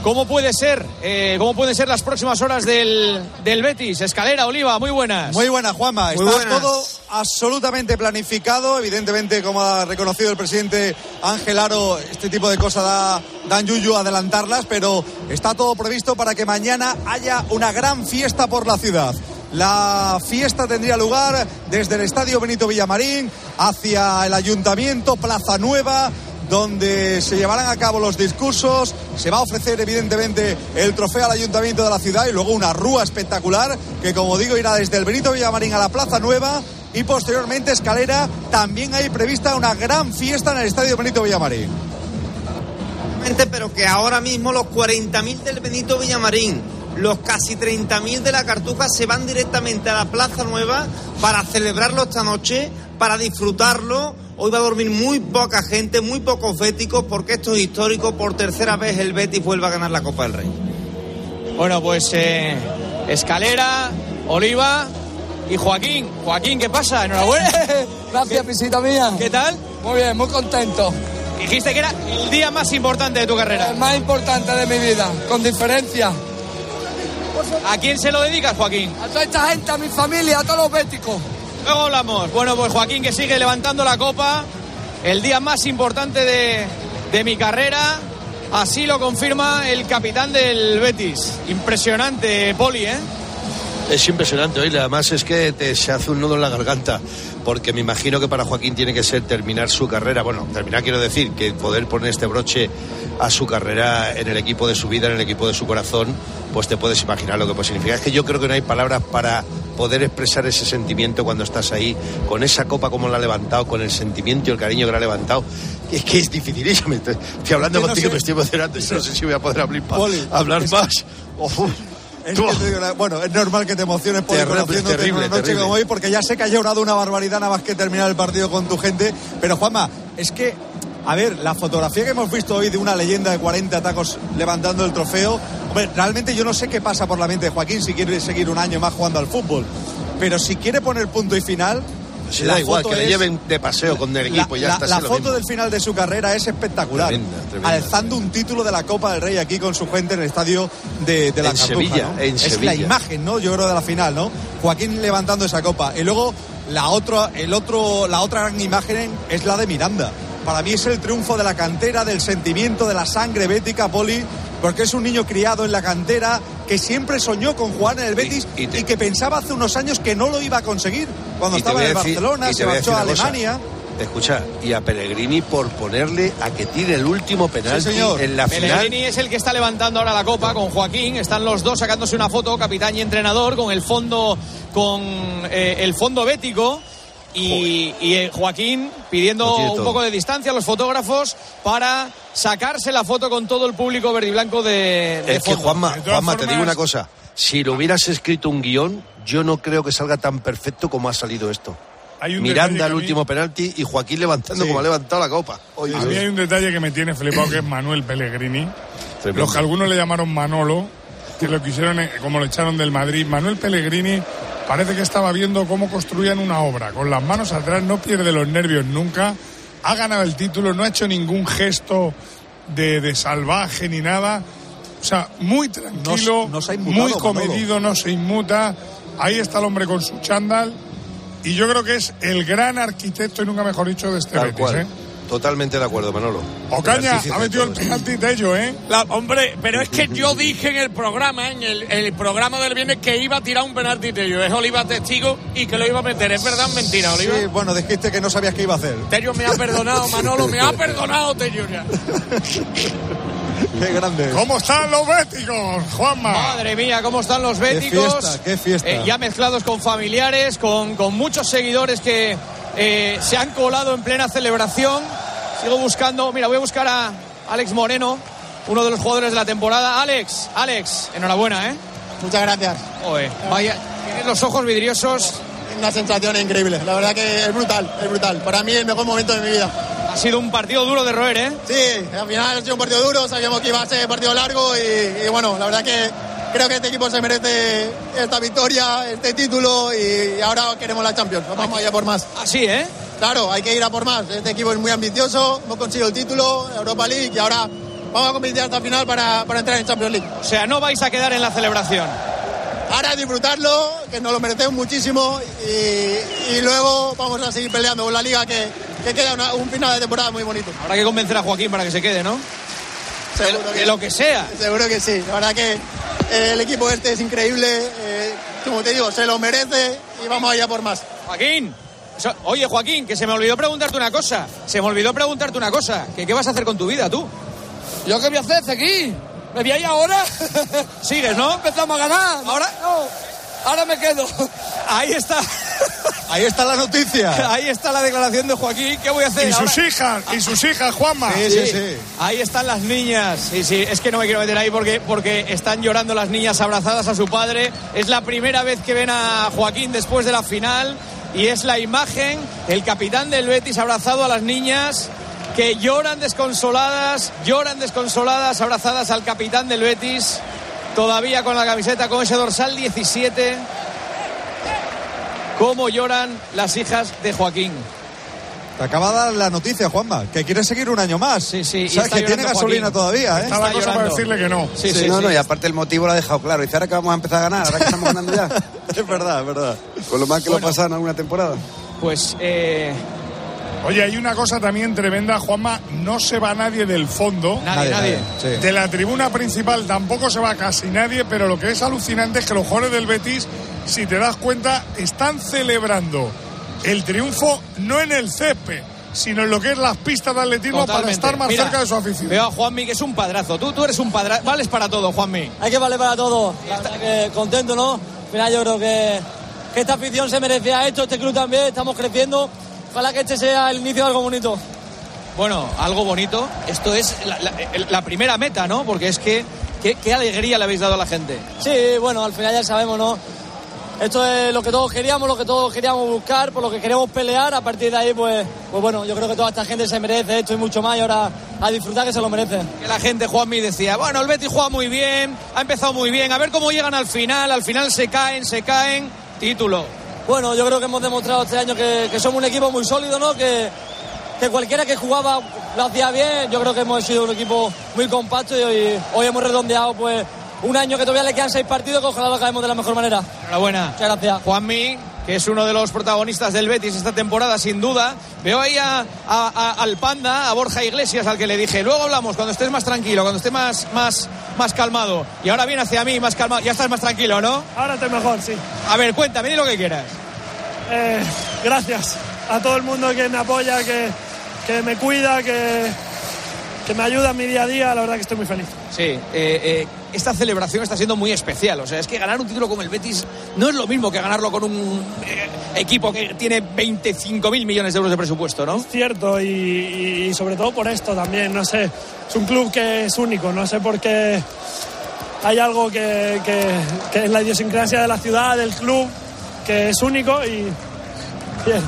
Speaker 1: cómo puede ser, eh, cómo pueden ser las próximas horas del, del Betis. Escalera, Oliva, muy buenas.
Speaker 6: Muy buenas, Juanma.
Speaker 1: Muy
Speaker 6: Está
Speaker 1: buenas.
Speaker 6: todo absolutamente planificado. Evidentemente, como ha reconocido el presidente Ángel Aro, este tipo de cosas da, dan yuyu adelantarlas, pero está todo previsto para que mañana haya una gran fiesta por la ciudad. La fiesta tendría lugar desde el Estadio Benito Villamarín hacia el Ayuntamiento, Plaza Nueva, donde se llevarán a cabo los discursos, se va a ofrecer evidentemente el trofeo al ayuntamiento de la ciudad y luego una rúa espectacular que como digo irá desde el Benito Villamarín a la Plaza Nueva y posteriormente escalera. También hay prevista una gran fiesta en el Estadio Benito Villamarín.
Speaker 27: pero que ahora mismo los 40.000 del Benito Villamarín, los casi 30.000 de la Cartuja se van directamente a la Plaza Nueva para celebrarlo esta noche, para disfrutarlo. Hoy va a dormir muy poca gente, muy pocos béticos, porque esto es histórico. Por tercera vez el Betis vuelve a ganar la Copa del Rey.
Speaker 1: Bueno, pues eh, Escalera, Oliva y Joaquín. Joaquín, ¿qué pasa? Enhorabuena. *laughs*
Speaker 28: Gracias, pisita mía.
Speaker 1: ¿Qué tal?
Speaker 28: Muy bien, muy contento.
Speaker 1: Dijiste que era el día más importante de tu carrera.
Speaker 28: El más importante de mi vida, con diferencia.
Speaker 1: ¿A quién se lo dedicas, Joaquín?
Speaker 28: A toda esta gente, a mi familia, a todos los béticos.
Speaker 1: Luego hablamos. Bueno, pues Joaquín que sigue levantando la copa. El día más importante de, de mi carrera. Así lo confirma el capitán del Betis. Impresionante, Poli, ¿eh?
Speaker 20: Es impresionante, oye, además es que te, se hace un nudo en la garganta, porque me imagino que para Joaquín tiene que ser terminar su carrera, bueno, terminar quiero decir, que poder poner este broche a su carrera en el equipo de su vida, en el equipo de su corazón, pues te puedes imaginar lo que puede significar. Es que yo creo que no hay palabras para poder expresar ese sentimiento cuando estás ahí, con esa copa como la ha levantado, con el sentimiento y el cariño que la ha levantado. Es que es dificilísimo. Estoy, hablando
Speaker 6: no
Speaker 20: contigo,
Speaker 6: sé-
Speaker 20: me estoy emocionando. Yo no sé si voy a poder hablar,
Speaker 6: Poli,
Speaker 20: hablar más. Uf.
Speaker 6: Bueno, es normal que te emociones por
Speaker 20: Terrible, terrible,
Speaker 6: una noche
Speaker 20: terrible.
Speaker 6: como hoy, porque ya sé que has llorado una barbaridad nada más que terminar el partido con tu gente. Pero Juanma, es que, a ver, la fotografía que hemos visto hoy de una leyenda de 40 tacos levantando el trofeo, hombre, realmente yo no sé qué pasa por la mente de Joaquín si quiere seguir un año más jugando al fútbol. Pero si quiere poner punto y final.
Speaker 20: Se
Speaker 6: la
Speaker 20: da igual, que le lleven de paseo con el equipo ya está.
Speaker 6: la foto
Speaker 20: mismo.
Speaker 6: del final de su carrera es espectacular.
Speaker 20: Tremenda, tremenda.
Speaker 6: Alzando un título de la Copa del Rey aquí con su gente en el estadio de, de la
Speaker 20: En
Speaker 6: Cartuja,
Speaker 20: Sevilla,
Speaker 6: ¿no?
Speaker 20: en
Speaker 6: es
Speaker 20: Sevilla.
Speaker 6: la imagen, ¿no? Yo creo de la final, ¿no? Joaquín levantando esa copa. Y luego la otra, el otro, la otra gran imagen es la de Miranda. Para mí es el triunfo de la cantera, del sentimiento, de la sangre bética, Poli, porque es un niño criado en la cantera que siempre soñó con jugar en el Betis y, que pensaba hace unos años que no lo iba a conseguir. Cuando estaba en
Speaker 20: a
Speaker 6: el
Speaker 20: decir-
Speaker 6: Barcelona, se
Speaker 20: a
Speaker 6: marchó a
Speaker 20: cosa.
Speaker 6: Alemania.
Speaker 20: Escucha, y a Pellegrini por ponerle a que tire el último penalti en la final.
Speaker 1: Pellegrini es el que está levantando ahora la copa con Joaquín. Están los dos sacándose una foto, capitán y entrenador, con el fondo, con eh, el fondo bético. Y, y, eh, Joaquín pidiendo un poco de distancia a los fotógrafos para sacarse la foto con todo el público verde y blanco de, de
Speaker 20: Es que. Juanma, Juanma, te digo una cosa. Si lo hubieras escrito un guion, yo no creo que salga tan perfecto como ha salido esto.
Speaker 4: Hay un detalle
Speaker 20: Miranda
Speaker 4: que a
Speaker 20: el
Speaker 4: mí-
Speaker 20: último penalti y Joaquín levantando
Speaker 4: Sí.
Speaker 20: como ha levantado la copa. Oye,
Speaker 4: A mí hay un detalle que me tiene flipado que es Manuel Pellegrini. Los que algunos le llamaron Manolo, que lo quisieron eh, como lo echaron del Madrid. Manuel Pellegrini parece que estaba viendo cómo construían una obra. Con las manos atrás, no pierde los nervios nunca. Ha ganado el título, no ha hecho ningún gesto de, de salvaje ni nada. O sea, muy tranquilo,
Speaker 6: inmutado,
Speaker 4: muy
Speaker 6: Manolo.
Speaker 4: comedido, no se inmuta. Ahí está el hombre con su chándal. Y yo creo que es el gran arquitecto, y nunca mejor dicho, de este Betis. ¿eh?
Speaker 20: Totalmente de acuerdo, Manolo.
Speaker 4: Ocaña, ha metido el penalti Tello, ¿eh?
Speaker 29: La- hombre, pero es que yo dije en el programa, en el, el programa del viernes, que iba a tirar un penalti Tello. Es Oliva testigo y que lo iba a meter. ¿Es verdad o mentira, Oliva?
Speaker 6: Sí, bueno, dijiste que no sabías qué iba a hacer.
Speaker 29: Tello me ha perdonado, Manolo, me ha perdonado Tello ya. *laughs*
Speaker 6: Qué grande.
Speaker 4: ¿Cómo están los béticos, Juanma?
Speaker 1: Madre mía, cómo están los béticos.
Speaker 6: Qué fiesta, qué fiesta.
Speaker 1: Eh, ya mezclados con familiares, con, con muchos seguidores que eh, se han colado en plena celebración. Sigo buscando, mira, voy a buscar a Alex Moreno, uno de los jugadores de la temporada. Alex, Alex, enhorabuena, ¿eh?
Speaker 30: Muchas gracias.
Speaker 1: Joder, vaya, tienes los ojos vidriosos.
Speaker 30: Una sensación increíble. La verdad que es brutal, es brutal. Para mí el mejor momento de mi vida.
Speaker 1: Ha sido un partido duro de roer, ¿eh?
Speaker 30: Sí, al final ha sido un partido duro, sabíamos que iba a ser partido largo y, y bueno, la verdad que creo que este equipo se merece esta victoria, este título y ahora queremos la Champions. Vamos allá por más.
Speaker 1: Así, ¿eh?
Speaker 30: Claro, hay que ir a por más. Este equipo es muy ambicioso, hemos conseguido el título, Europa League y ahora vamos a competir hasta el final para, para entrar en Champions League.
Speaker 1: O sea, no vais a quedar en la celebración.
Speaker 30: Ahora disfrutarlo, que nos lo merecemos muchísimo y, y luego vamos a seguir peleando con la liga que, que queda una- un final de temporada muy bonito.
Speaker 1: Habrá que convencer a Joaquín para que se quede, ¿no?
Speaker 30: Seguro
Speaker 1: de lo que sea.
Speaker 30: Seguro que sí. La verdad que el equipo este es increíble. eh, como te digo, se lo merece y vamos allá por más.
Speaker 1: Joaquín. oye, Joaquín, que se me olvidó preguntarte una cosa. Se me olvidó preguntarte una cosa. Que qué vas a hacer con tu vida, tú?
Speaker 28: ¿Yo qué voy a hacer? ¿Seguir? ¿Me voy ahí ahora? *laughs*
Speaker 1: Sigues, ¿no?
Speaker 28: Empezamos a ganar.
Speaker 1: Ahora.
Speaker 28: No. Ahora me quedo.
Speaker 1: Ahí está. *laughs*
Speaker 6: Ahí está la noticia. *laughs*
Speaker 1: Ahí está la declaración de Joaquín. ¿Qué voy a hacer?
Speaker 4: Y sus
Speaker 1: ahora?
Speaker 4: hijas, y sus hijas, Juanma.
Speaker 6: Sí, sí, sí.
Speaker 1: Ahí están las niñas. Sí, sí, es que no me quiero meter ahí porque, porque están llorando las niñas abrazadas a su padre. Es la primera vez que ven a Joaquín después de la final y es la imagen, el capitán del Betis abrazado a las niñas que lloran desconsoladas, lloran desconsoladas, abrazadas al capitán del Betis, todavía con la camiseta, con ese dorsal 17. Cómo lloran las hijas de Joaquín.
Speaker 6: Te acaba de dar la noticia, Juanma, que quiere seguir un año más.
Speaker 1: Sí, sí.
Speaker 6: Sabes
Speaker 1: está
Speaker 6: que tiene gasolina
Speaker 1: Joaquín.
Speaker 6: todavía, ¿eh?
Speaker 4: Está la cosa para decirle que no.
Speaker 1: Sí,
Speaker 22: Sí,
Speaker 1: sí,
Speaker 22: no,
Speaker 1: sí.
Speaker 22: no, y aparte el motivo lo ha dejado claro. Dice ahora que vamos a empezar a ganar, ahora que estamos ganando ya. *laughs*
Speaker 6: es verdad, es verdad.
Speaker 22: Con lo mal que lo pasado en alguna temporada.
Speaker 1: Pues eh,
Speaker 4: Oye, hay una cosa también tremenda, Juanma. No se va nadie del fondo.
Speaker 1: nadie, nadie.
Speaker 6: Sí.
Speaker 4: De la tribuna principal tampoco se va casi nadie, pero lo que es alucinante es que los jugadores del Betis, si te das cuenta, están celebrando el triunfo no en el césped, sino en lo que es las pistas de atletismo para estar más
Speaker 1: Mira,
Speaker 4: cerca de su afición.
Speaker 1: Veo a Juanmi que es un padrazo. Tú, tú eres un padrazo. Vales para todo, Juanmi.
Speaker 28: Hay que valer para todo. Verdad que contento, ¿no? Al final yo creo que, que esta afición se merecía esto, este club también, estamos creciendo. Ojalá que este sea el inicio de algo bonito.
Speaker 1: Bueno, algo bonito. Esto es la, la- primera meta, ¿no? Porque es que qué, qué alegría le habéis dado a la gente.
Speaker 28: Sí, bueno, al final ya sabemos, ¿no? Esto es lo que todos queríamos, lo que todos queríamos buscar, por lo que queremos pelear. A partir de ahí, pues, pues bueno, yo creo que toda esta gente se merece esto y mucho más. Y ahora a disfrutar que se lo merecen.
Speaker 1: Que la gente, Juanmi, decía, bueno, el Betis juega muy bien, ha empezado muy bien, a ver cómo llegan al final, al final se caen, se caen, título.
Speaker 28: Bueno, yo creo que hemos demostrado este año que, que somos un equipo muy sólido, ¿no? Que, que cualquiera que jugaba lo hacía bien. Yo creo que hemos sido un equipo muy compacto y hoy, hoy hemos redondeado pues un año que todavía le quedan seis partidos que ojalá lo acabemos de la mejor manera.
Speaker 1: Enhorabuena.
Speaker 28: Muchas gracias.
Speaker 1: Juanmi, que es uno de los protagonistas del Betis esta temporada, sin duda. Veo ahí a- a- a- al Panda, a Borja Iglesias, al que le dije, luego hablamos cuando estés más tranquilo, cuando estés más, más, más calmado. Y ahora viene hacia mí, más calmado. Ya estás más tranquilo, ¿no?
Speaker 31: Ahora estoy mejor, sí.
Speaker 1: A ver, cuéntame, di lo que quieras.
Speaker 31: Eh, gracias a todo el mundo que me apoya, que, que me cuida, que, que me ayuda en mi día a día. La verdad que estoy muy feliz.
Speaker 1: Sí, eh, eh, esta celebración está siendo muy especial. O sea, es que ganar un título como el Betis no es lo mismo que ganarlo con un eh, equipo que tiene 25.000 millones de euros de presupuesto, ¿no?
Speaker 31: Cierto, y, y- y sobre todo por esto también. No sé, es un club que es único. No sé por qué hay algo que, que, que es la idiosincrasia de la ciudad, del club, que es único y, bien,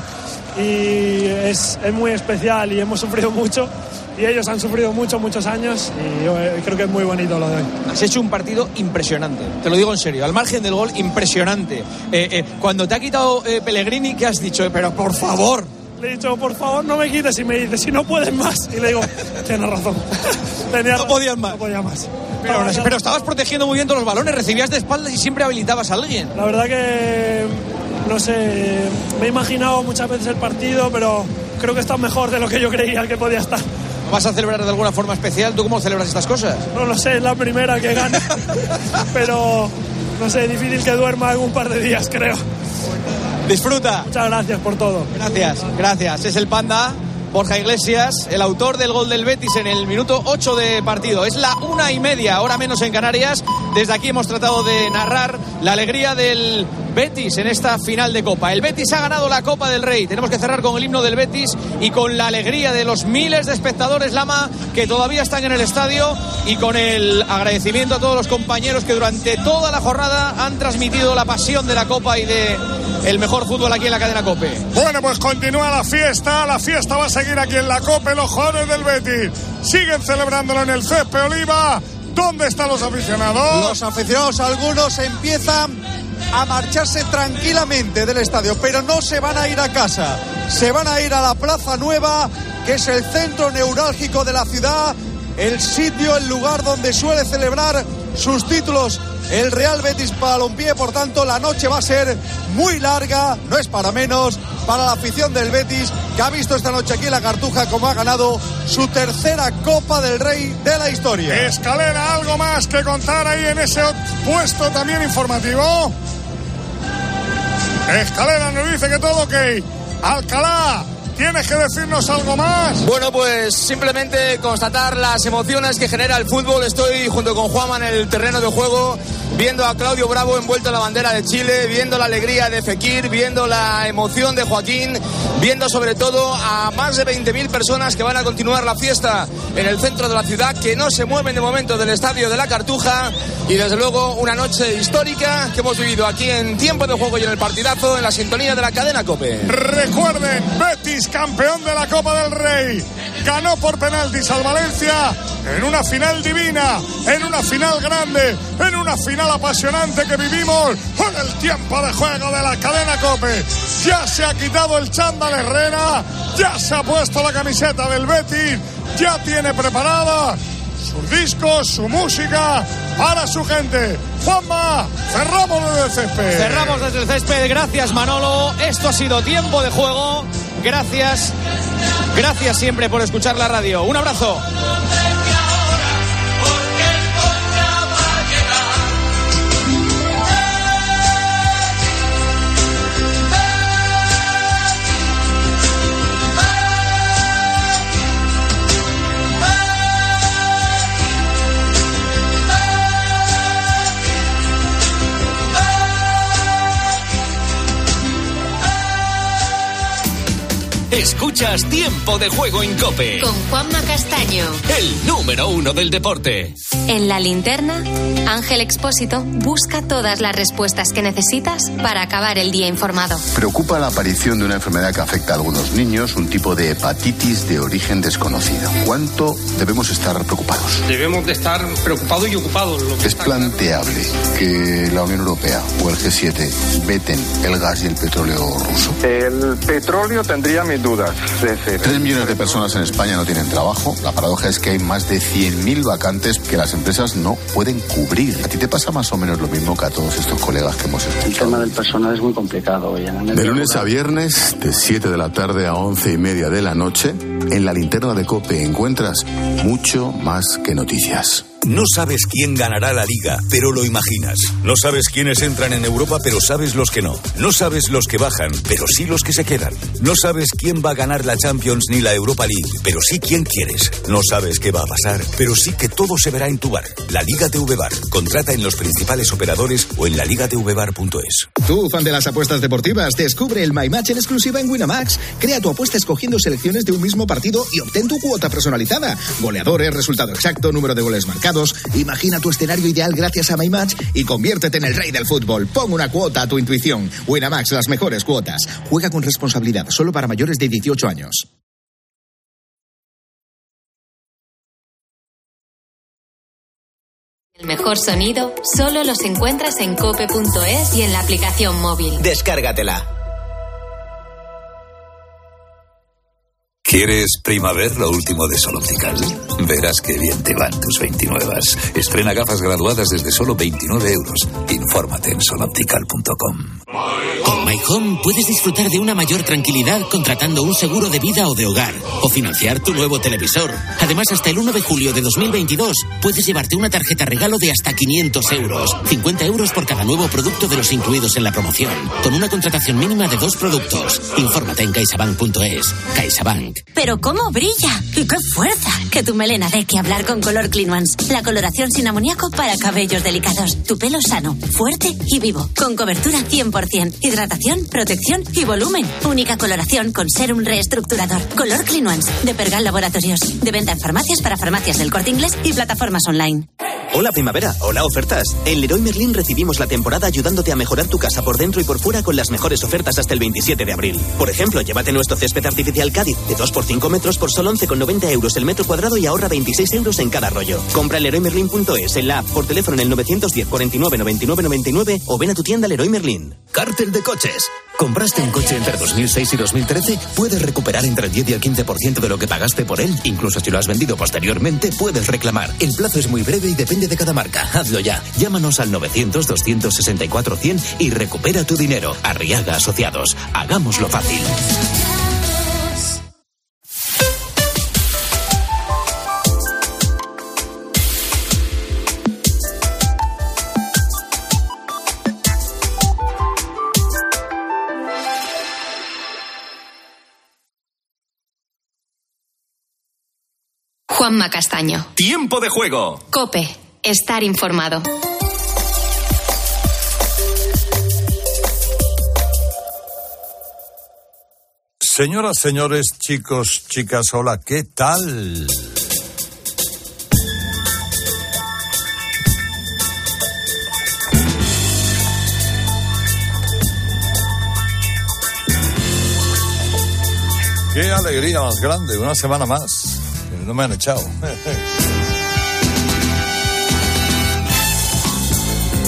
Speaker 31: y es, es muy especial y hemos sufrido mucho. Y ellos han sufrido mucho, muchos años y yo, eh, creo que es muy bonito lo de hoy.
Speaker 1: Has hecho un partido impresionante, te lo digo en serio, al margen del gol, impresionante. Eh, eh, cuando te ha quitado eh, Pellegrini, ¿qué has dicho? Pero por favor.
Speaker 31: Le he dicho, por favor, no me quites. Y me dice, si no puedes más. Y le digo, *laughs* tienes razón. *laughs* Tenía
Speaker 1: No podías más.
Speaker 31: No podía más.
Speaker 1: Pero, pero estabas protegiendo muy bien todos los balones, recibías de espaldas y siempre habilitabas a alguien.
Speaker 31: La verdad que, no sé, me he imaginado muchas veces el partido, pero creo que está mejor de lo que yo creía que podía estar.
Speaker 1: ¿Vas a celebrar de alguna forma especial? ¿Tú cómo celebras estas cosas?
Speaker 31: No lo sé, es la primera que gana. *laughs* pero, no sé, difícil que duerma algún par de días, creo.
Speaker 1: Disfruta.
Speaker 31: Muchas gracias por todo.
Speaker 1: Gracias, gracias. Es el panda Borja Iglesias, el autor del gol del Betis en el minuto 8 de partido. Es la una y media, hora menos en Canarias. Desde aquí hemos tratado de narrar la alegría del Betis en esta final de Copa. El Betis ha ganado la Copa del Rey. Tenemos que cerrar con el himno del Betis y con la alegría de los miles de espectadores Lama que todavía están en el estadio y con el agradecimiento a todos los compañeros que durante toda la jornada han transmitido la pasión de la Copa y de el mejor fútbol aquí en la cadena Cope.
Speaker 4: Bueno, pues continúa la fiesta. La fiesta va a seguir aquí en la Cope. Los jugadores del Betis siguen celebrándolo en el césped Oliva. ¿Dónde están los aficionados?
Speaker 6: Los aficionados, algunos empiezan a marcharse tranquilamente del estadio, pero no se van a ir a casa. Se van a ir a la Plaza Nueva, que es el centro neurálgico de la ciudad, el sitio, el lugar donde suele celebrar sus títulos el Real Betis Balompié, por tanto la noche va a ser muy larga, no es para menos, para la afición del Betis, que ha visto esta noche aquí en la Cartuja como ha ganado su tercera Copa del Rey de la historia.
Speaker 4: Escalera, algo más que contar ahí en ese puesto también informativo. Escalera nos dice que todo ok. Alcalá, ¿Tienes que decirnos algo más?
Speaker 24: Bueno, pues simplemente constatar las emociones que genera el fútbol. Estoy junto con Juanma en el terreno de juego, viendo a Claudio Bravo envuelto en la bandera de Chile, viendo la alegría de Fekir, viendo la emoción de Joaquín, viendo sobre todo a más de 20.000 personas que van a continuar la fiesta en el centro de la ciudad, que no se mueven de momento del estadio de la Cartuja. Y desde luego una noche histórica que hemos vivido aquí en tiempo de juego y en el partidazo, en la sintonía de la cadena Cope.
Speaker 4: Recuerden, Betis campeón de la Copa del Rey. Ganó por penaltis al Valencia en una final divina, en una final grande, en una final apasionante que vivimos con el tiempo de juego de la cadena Cope. Ya se ha quitado el chándal Herrera, ya se ha puesto la camiseta del Betis, ya tiene preparada sus discos, su música para su gente. Juanma, cerramos desde el césped.
Speaker 1: Cerramos desde el césped. Gracias, Manolo. Esto ha sido tiempo de juego. Gracias. Gracias siempre por escuchar la radio. Un abrazo.
Speaker 9: Escuchas Tiempo de Juego en Cope.
Speaker 10: Con Juanma Castaño.
Speaker 9: El número uno del deporte.
Speaker 10: En la linterna, Ángel Expósito busca todas las respuestas que necesitas para acabar el día informado.
Speaker 32: Preocupa la aparición de una enfermedad que afecta a algunos niños, un tipo de hepatitis de origen desconocido. ¿Cuánto debemos estar preocupados?
Speaker 33: Debemos de estar preocupados y ocupados. Lo que
Speaker 32: Es planteable que la Unión Europea o el G7 veten el gas y el petróleo ruso.
Speaker 34: El petróleo tendría mis dudas.
Speaker 32: Tres millones de personas en España no tienen trabajo. La paradoja es que hay más de 100.000 vacantes que las empresas no pueden cubrir. ¿A ti te pasa más o menos lo mismo que a todos estos colegas que hemos
Speaker 33: El
Speaker 32: escuchado?
Speaker 33: tema del personal es muy complicado. hoy en el
Speaker 32: De lunes a viernes, de 7 de la tarde a 11 y media de la noche, en la linterna de Cope encuentras mucho más que noticias.
Speaker 35: No sabes quién ganará la liga, pero lo imaginas. No sabes quiénes entran en Europa, pero sabes los que no. No sabes los que bajan, pero sí los que se quedan. No sabes quién va a ganar la Champions ni la Europa League, pero sí quién quieres. No sabes qué va a pasar, pero sí que todo se verá en tu bar. La Liga TV Bar. Contrata en los principales operadores o en laligatvbar.es.
Speaker 36: Tú, fan de las apuestas deportivas, descubre el My Match en exclusiva en Winamax. Crea tu apuesta escogiendo selecciones de un mismo partido y obtén tu cuota personalizada. Goleadores, resultado exacto, número de goles marcados. Imagina tu escenario ideal gracias a My Match y conviértete en el rey del fútbol. Pon una cuota a tu intuición. Winamax, las mejores cuotas. Juega con responsabilidad, solo para mayores de 18 años.
Speaker 10: El mejor sonido solo los encuentras en cope.es y en la aplicación móvil.
Speaker 11: Descárgatela.
Speaker 35: ¿Quieres primavera lo último de Sol Optical? Verás qué bien te van tus 29. Estrena gafas graduadas desde solo 29 euros. Infórmate en soloptical.com.
Speaker 37: Con My Home puedes disfrutar de una mayor tranquilidad contratando un seguro de vida o de hogar o financiar tu nuevo televisor. Además, hasta el 1 de julio de 2022 puedes llevarte una tarjeta regalo de hasta 500 euros. 50 euros por cada nuevo producto de los incluidos en la promoción. Con una contratación mínima de dos productos. Infórmate en caixabank.es. CaixaBank.
Speaker 38: Pero cómo brilla y qué fuerza. Que tu melena dé que hablar con Color Clean Ones. La coloración sin amoníaco para cabellos delicados. Tu pelo sano, fuerte y vivo. Con cobertura 100%. Hidratación, protección y volumen. Única coloración con serum reestructurador. Color Clean Ones. De Pergal Laboratorios. De venta en farmacias para farmacias del corte inglés y plataformas online.
Speaker 11: Hola primavera, hola ofertas. En Leroy Merlin recibimos la temporada ayudándote a mejorar tu casa por dentro y por fuera con las mejores ofertas hasta el 27 de abril. Por ejemplo, llévate nuestro césped artificial Cádiz de 2 por 5 metros por solo 11,90 euros el metro cuadrado y ahorra 26 euros en cada rollo. Compra en leroymerlin.es, en la app, por teléfono en el 910 49 99 99 o ven a tu tienda Leroy Merlin.
Speaker 16: Cártel de coches. ¿Compraste un coche entre 2006 y 2013? Puedes recuperar entre el 10 y el 15% de lo que pagaste por él. Incluso si lo has vendido posteriormente, puedes reclamar. El plazo es muy breve y depende de cada marca. Hazlo ya. Llámanos al 900-264-100 y recupera tu dinero. Arriaga Asociados. Hagámoslo fácil.
Speaker 10: Juanma Castaño.
Speaker 39: Tiempo de juego.
Speaker 10: Cope. Estar informado.
Speaker 40: Señoras, señores, chicos, chicas, hola, ¿qué tal? Qué alegría más grande, una semana más. No me han echado. *laughs*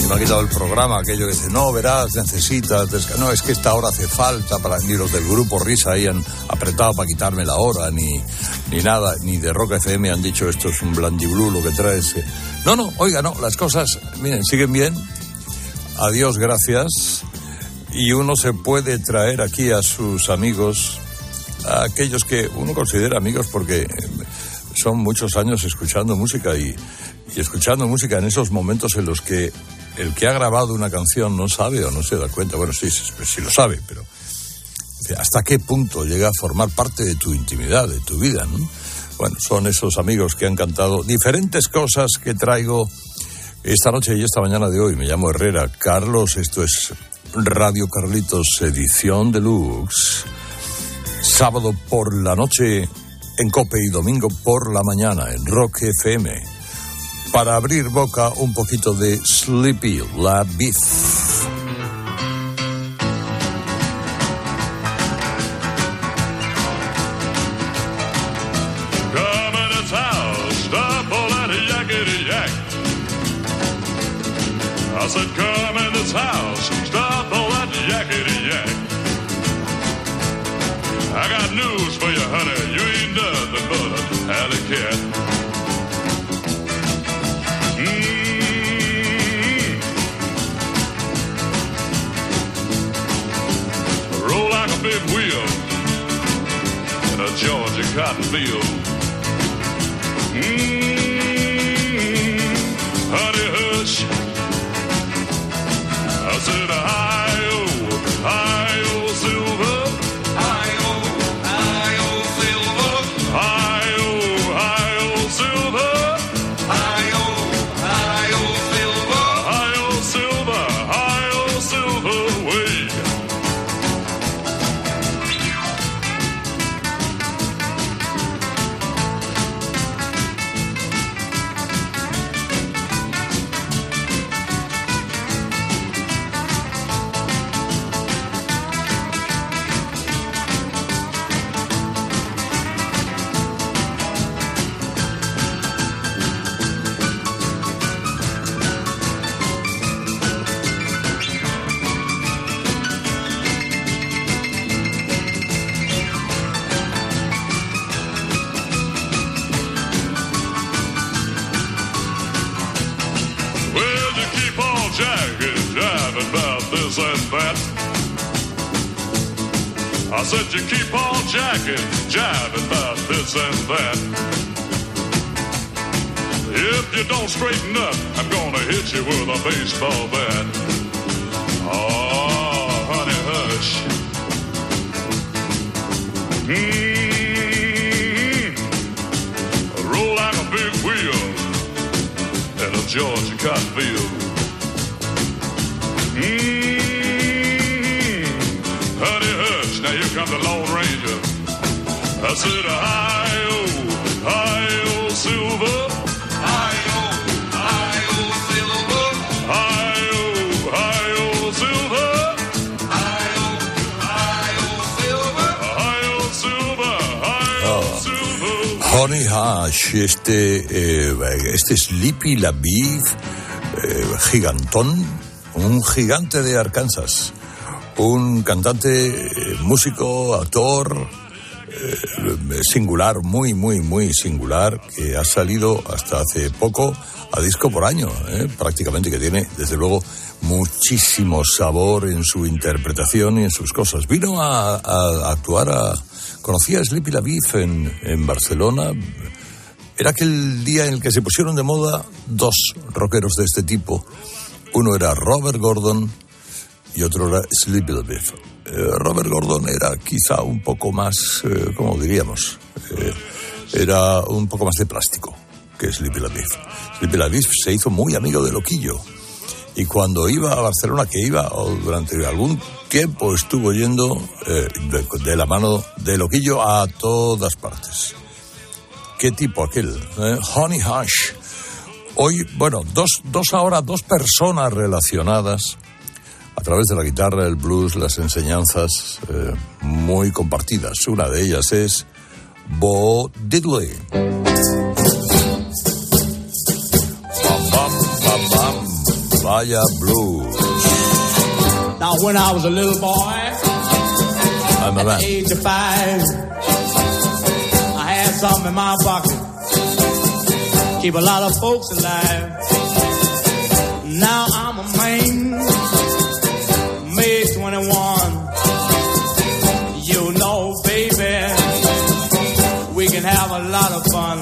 Speaker 40: Me ha quitado el programa, aquello que dice, no, verás, necesitas, desca-". no, es que esta hora hace falta ni los del grupo Risa ahí han apretado para quitarme la hora, ni, ni nada, ni de Rock FM han dicho esto es un blandiblú lo que traes. eh". No, no, oiga, no, las cosas, miren, siguen bien. Adiós, gracias. Y uno se puede traer aquí a sus amigos, a aquellos que uno considera amigos porque eh, son muchos años escuchando música y, y escuchando música en esos momentos en los que el que ha grabado una canción no sabe o no se da cuenta, bueno, sí, sí, sí lo sabe, pero hasta qué punto llega a formar parte de tu intimidad, de tu vida, ¿no? Bueno, son esos amigos que han cantado diferentes cosas que traigo esta noche y esta mañana de hoy. Me llamo Herrera Carlos, esto es Radio Carlitos Edición Deluxe. Sábado por la noche en Cope y domingo por la mañana en Rock FM. Para abrir boca un poquito de Sleepy La Beef.
Speaker 41: cotton fields. Jack is jiving about this and that. I said you keep on jacking, jiving about this and that. If you don't straighten up, I'm gonna hit you with a baseball bat. Oh, honey, hush. Mm-hmm. Roll like a big wheel at a Georgia cotton field. Mm, honey hush, now here comes the Lone Ranger. I said, hi-yo, hi-yo, silver. Hi-yo, hi-yo, silver. Hi-yo, hi-yo, silver. Hi-yo, hi-yo, silver. Hi-yo, silver. Hi-yo, silver.
Speaker 40: Honey Hash, este, eh, este Sleepy Labiv, eh, gigantón, un gigante de Arkansas, un cantante, eh, músico, actor, eh, singular, muy, muy, muy singular, que ha salido hasta hace poco a disco por año, eh, prácticamente que tiene, desde luego, muchísimo sabor en su interpretación y en sus cosas. Vino a, actuar a... Conocía a Sleepy Labiv en, en Barcelona. Era aquel día en el que se pusieron de moda dos rockeros de este tipo. Uno era Robert Gordon y otro era Sleepy Labiv. Eh, Robert Gordon era quizá un poco más, eh, ¿cómo diríamos? Eh, era un poco más de plástico que Sleepy Labiv. Sleepy Labiv se hizo muy amigo de Loquillo. Y cuando iba a Barcelona, que iba o durante algún tiempo estuvo yendo eh, de, de la mano de Loquillo a todas partes. ¿Qué tipo aquel? Honey Hash. Hoy, bueno, dos, dos ahora, dos personas relacionadas a través de la guitarra, el blues, las enseñanzas eh, muy compartidas. Una de ellas es Bo Diddley. Bam, bam, bam, bam. Vaya blues.
Speaker 42: Now, when I was a little boy,
Speaker 40: I'm
Speaker 42: at the age of five, I had something in my pocket. Keep a lot of folks alive. Now I'm a man, made 21. You know, baby, we can have a lot of fun.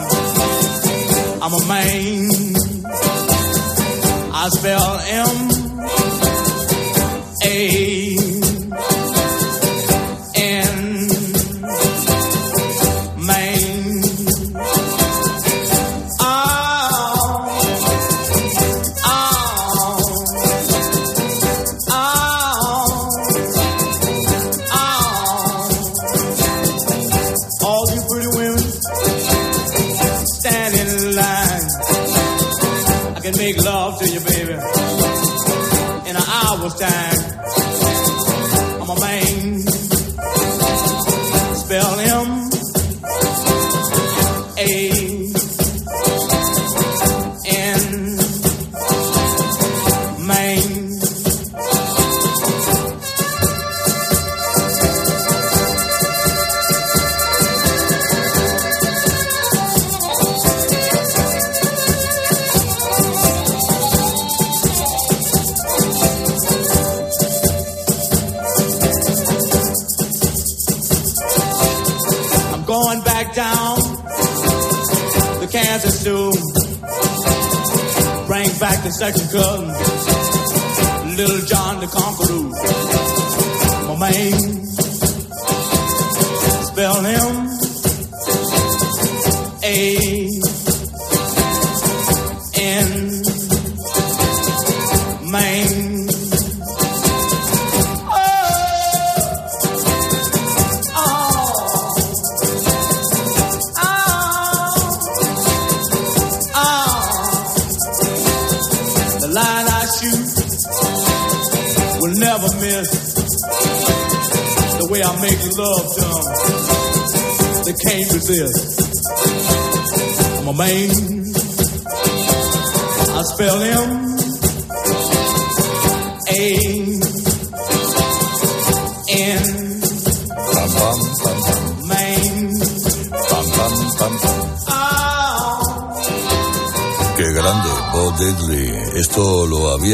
Speaker 42: I'm a man. I spell M A the second cousin, Little John the Conqueror. My man,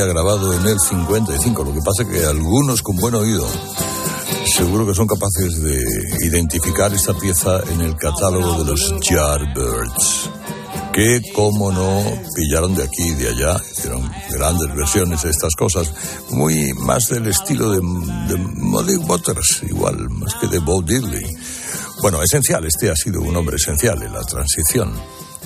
Speaker 40: había grabado en el 55. Lo que pasa es que algunos con buen oído seguro que son capaces de identificar esta pieza en el catálogo de los Yardbirds. Que, como no, pillaron de aquí y de allá, hicieron grandes versiones de estas cosas, muy más del estilo de, de Muddy Waters, igual, más que de Bo Diddley. Bueno, esencial, este ha sido un hombre esencial en la transición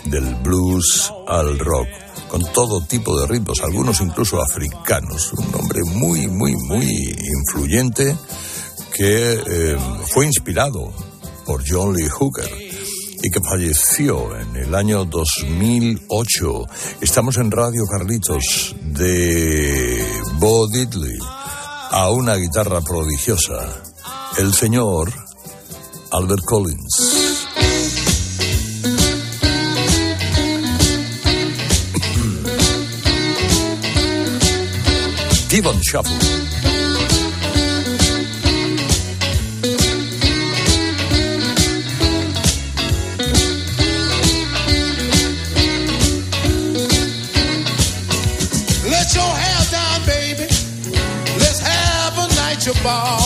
Speaker 40: del blues al rock, con todo tipo de ritmos, algunos incluso africanos. Un hombre muy, muy, muy influyente que eh, fue inspirado por John Lee Hooker y que falleció en el año 2008. Estamos en Radio Carlitos de Bo Diddley a una guitarra prodigiosa, el señor Albert Collins. Shuffle.
Speaker 43: Let your hair down, baby. Let's have a night your ball.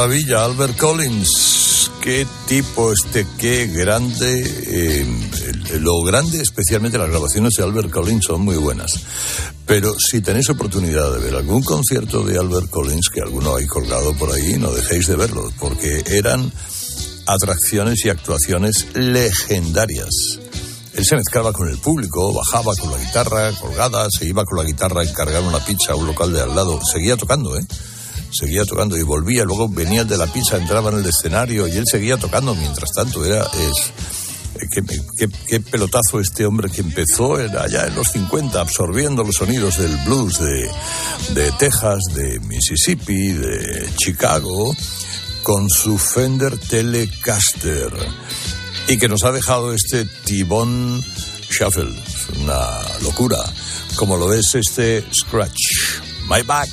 Speaker 40: Maravilla, Albert Collins. Qué tipo este, qué grande. Eh, lo grande, especialmente las grabaciones de Albert Collins, son muy buenas. Pero si tenéis oportunidad de ver algún concierto de Albert Collins, que alguno hay colgado por ahí, no dejéis de verlo, porque eran atracciones y actuaciones legendarias. Él se mezclaba con el público, bajaba con la guitarra colgada, se iba con la guitarra a encargar una pizza a un local de al lado. Seguía tocando, ¿eh? Seguía tocando y volvía. Luego venía de la pizza, entraba en el escenario y él seguía tocando. Mientras tanto, era. Es, qué, qué, qué, pelotazo este hombre que empezó allá en los 50 absorbiendo los sonidos del blues de, de Texas, de Mississippi, de Chicago, con su Fender Telecaster y que nos ha dejado este Tibón Shuffle. Es una locura. Como lo es este Scratch. My Back.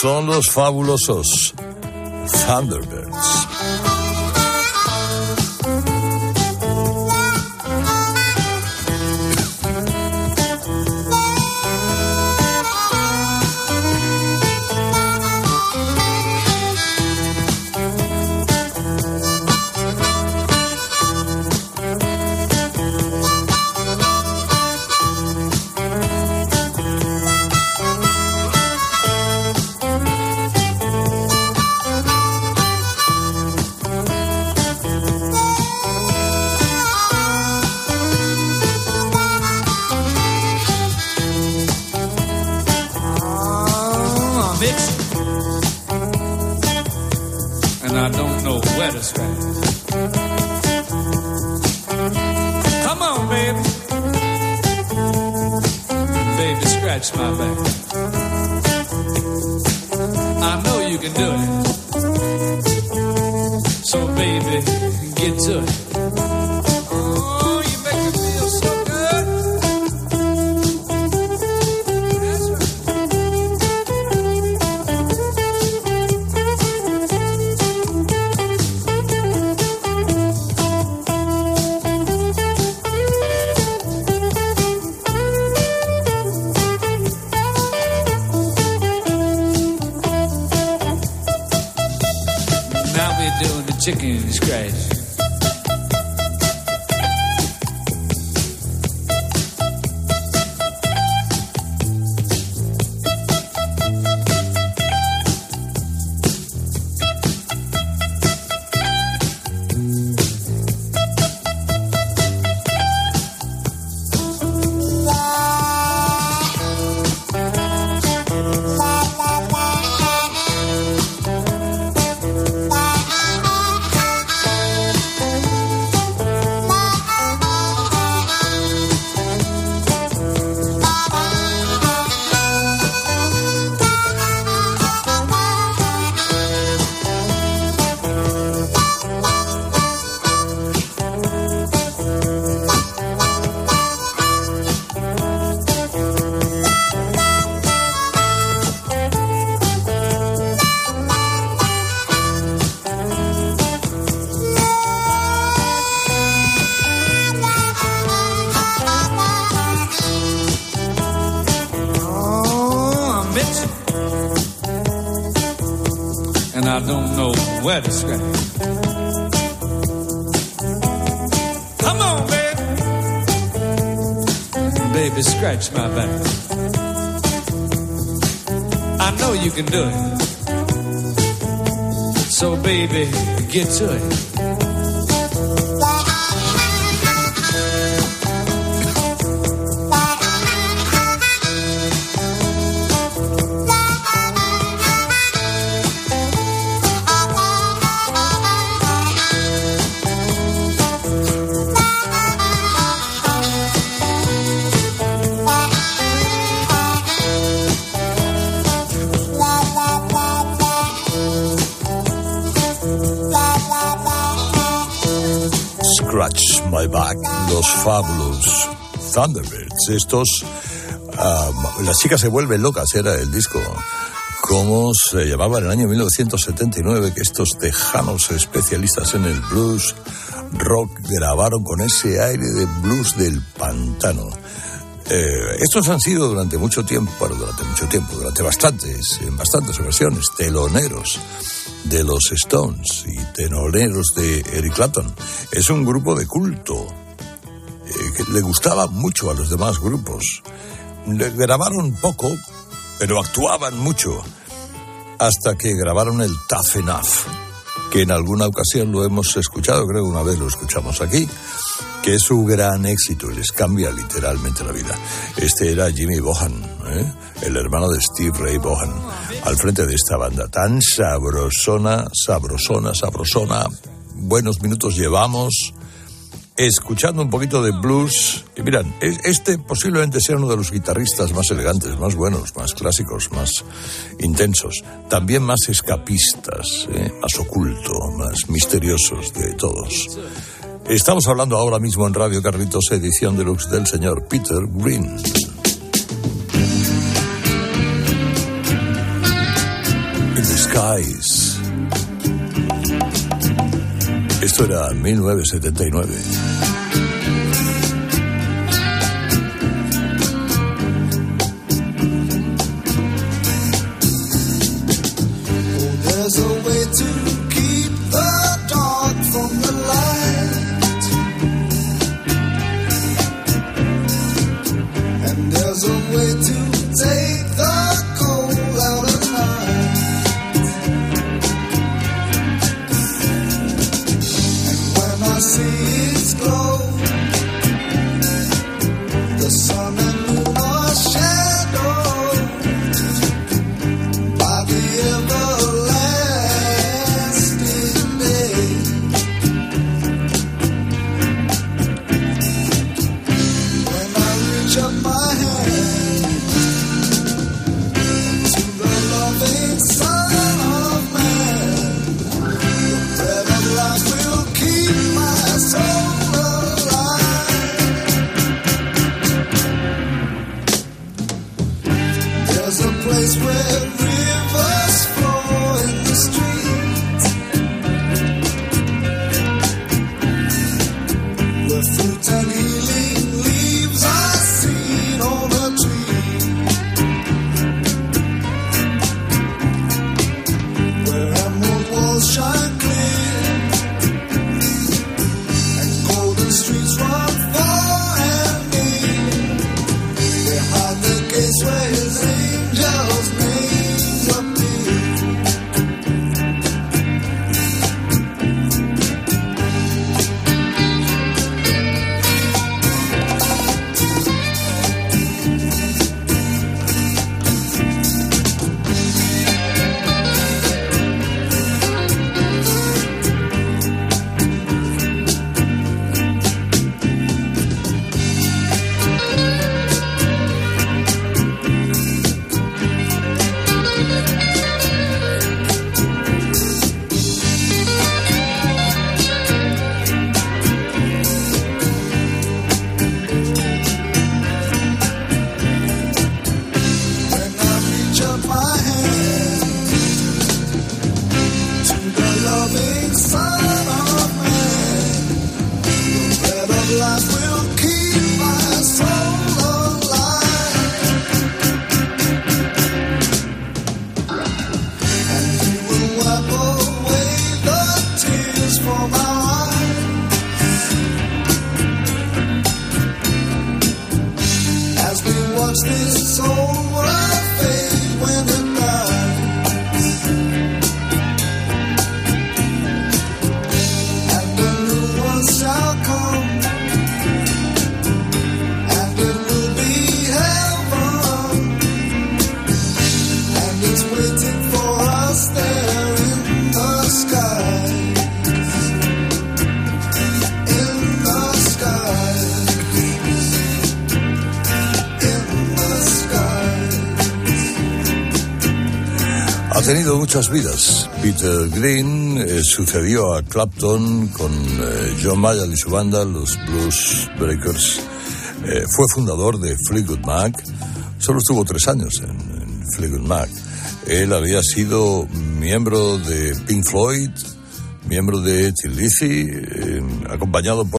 Speaker 40: Son los fabulosos Thunderbirds.
Speaker 42: chicken scratch. My Back,
Speaker 40: los Fabulous Thunderbirds. Estos, um, las chicas se vuelven locas, era el disco. Como se llamaba en el año 1979, que estos tejanos especialistas en el blues rock grabaron con ese aire de blues del pantano.
Speaker 44: Eh, estos han sido durante mucho tiempo, durante mucho tiempo, durante bastantes, en bastantes ocasiones, teloneros de los Stones y teloneros de Eric Clapton. Es un grupo de culto eh, que le gustaba mucho a los demás grupos. Le grabaron poco, pero actuaban mucho, hasta que grabaron el Tough Enough, que en alguna ocasión lo hemos escuchado, creo una vez lo escuchamos aquí que es su gran éxito y les cambia literalmente la vida. Este era Jimmy Bohan, ¿eh? el hermano de Steve Ray Bohan, al frente de esta banda tan sabrosona, sabrosona, sabrosona. Buenos minutos llevamos escuchando un poquito de blues. Y miran, este posiblemente sea uno de los guitarristas más elegantes, más buenos, más clásicos, más intensos, también más escapistas, ¿eh? más oculto, más misteriosos de todos. Estamos hablando ahora mismo en Radio Carlitos, edición deluxe del señor Peter Green. In the Skies. Esto era 1979. Muchas vidas. Peter Green eh, sucedió a Clapton con eh, John Mayall y su banda, los Blues Breakers. Eh, fue fundador de Fleetwood Mac. Solo estuvo tres años en, en Fleetwood Mac. Él había sido miembro de Pink Floyd, miembro de Till Lizzy, eh, acompañado por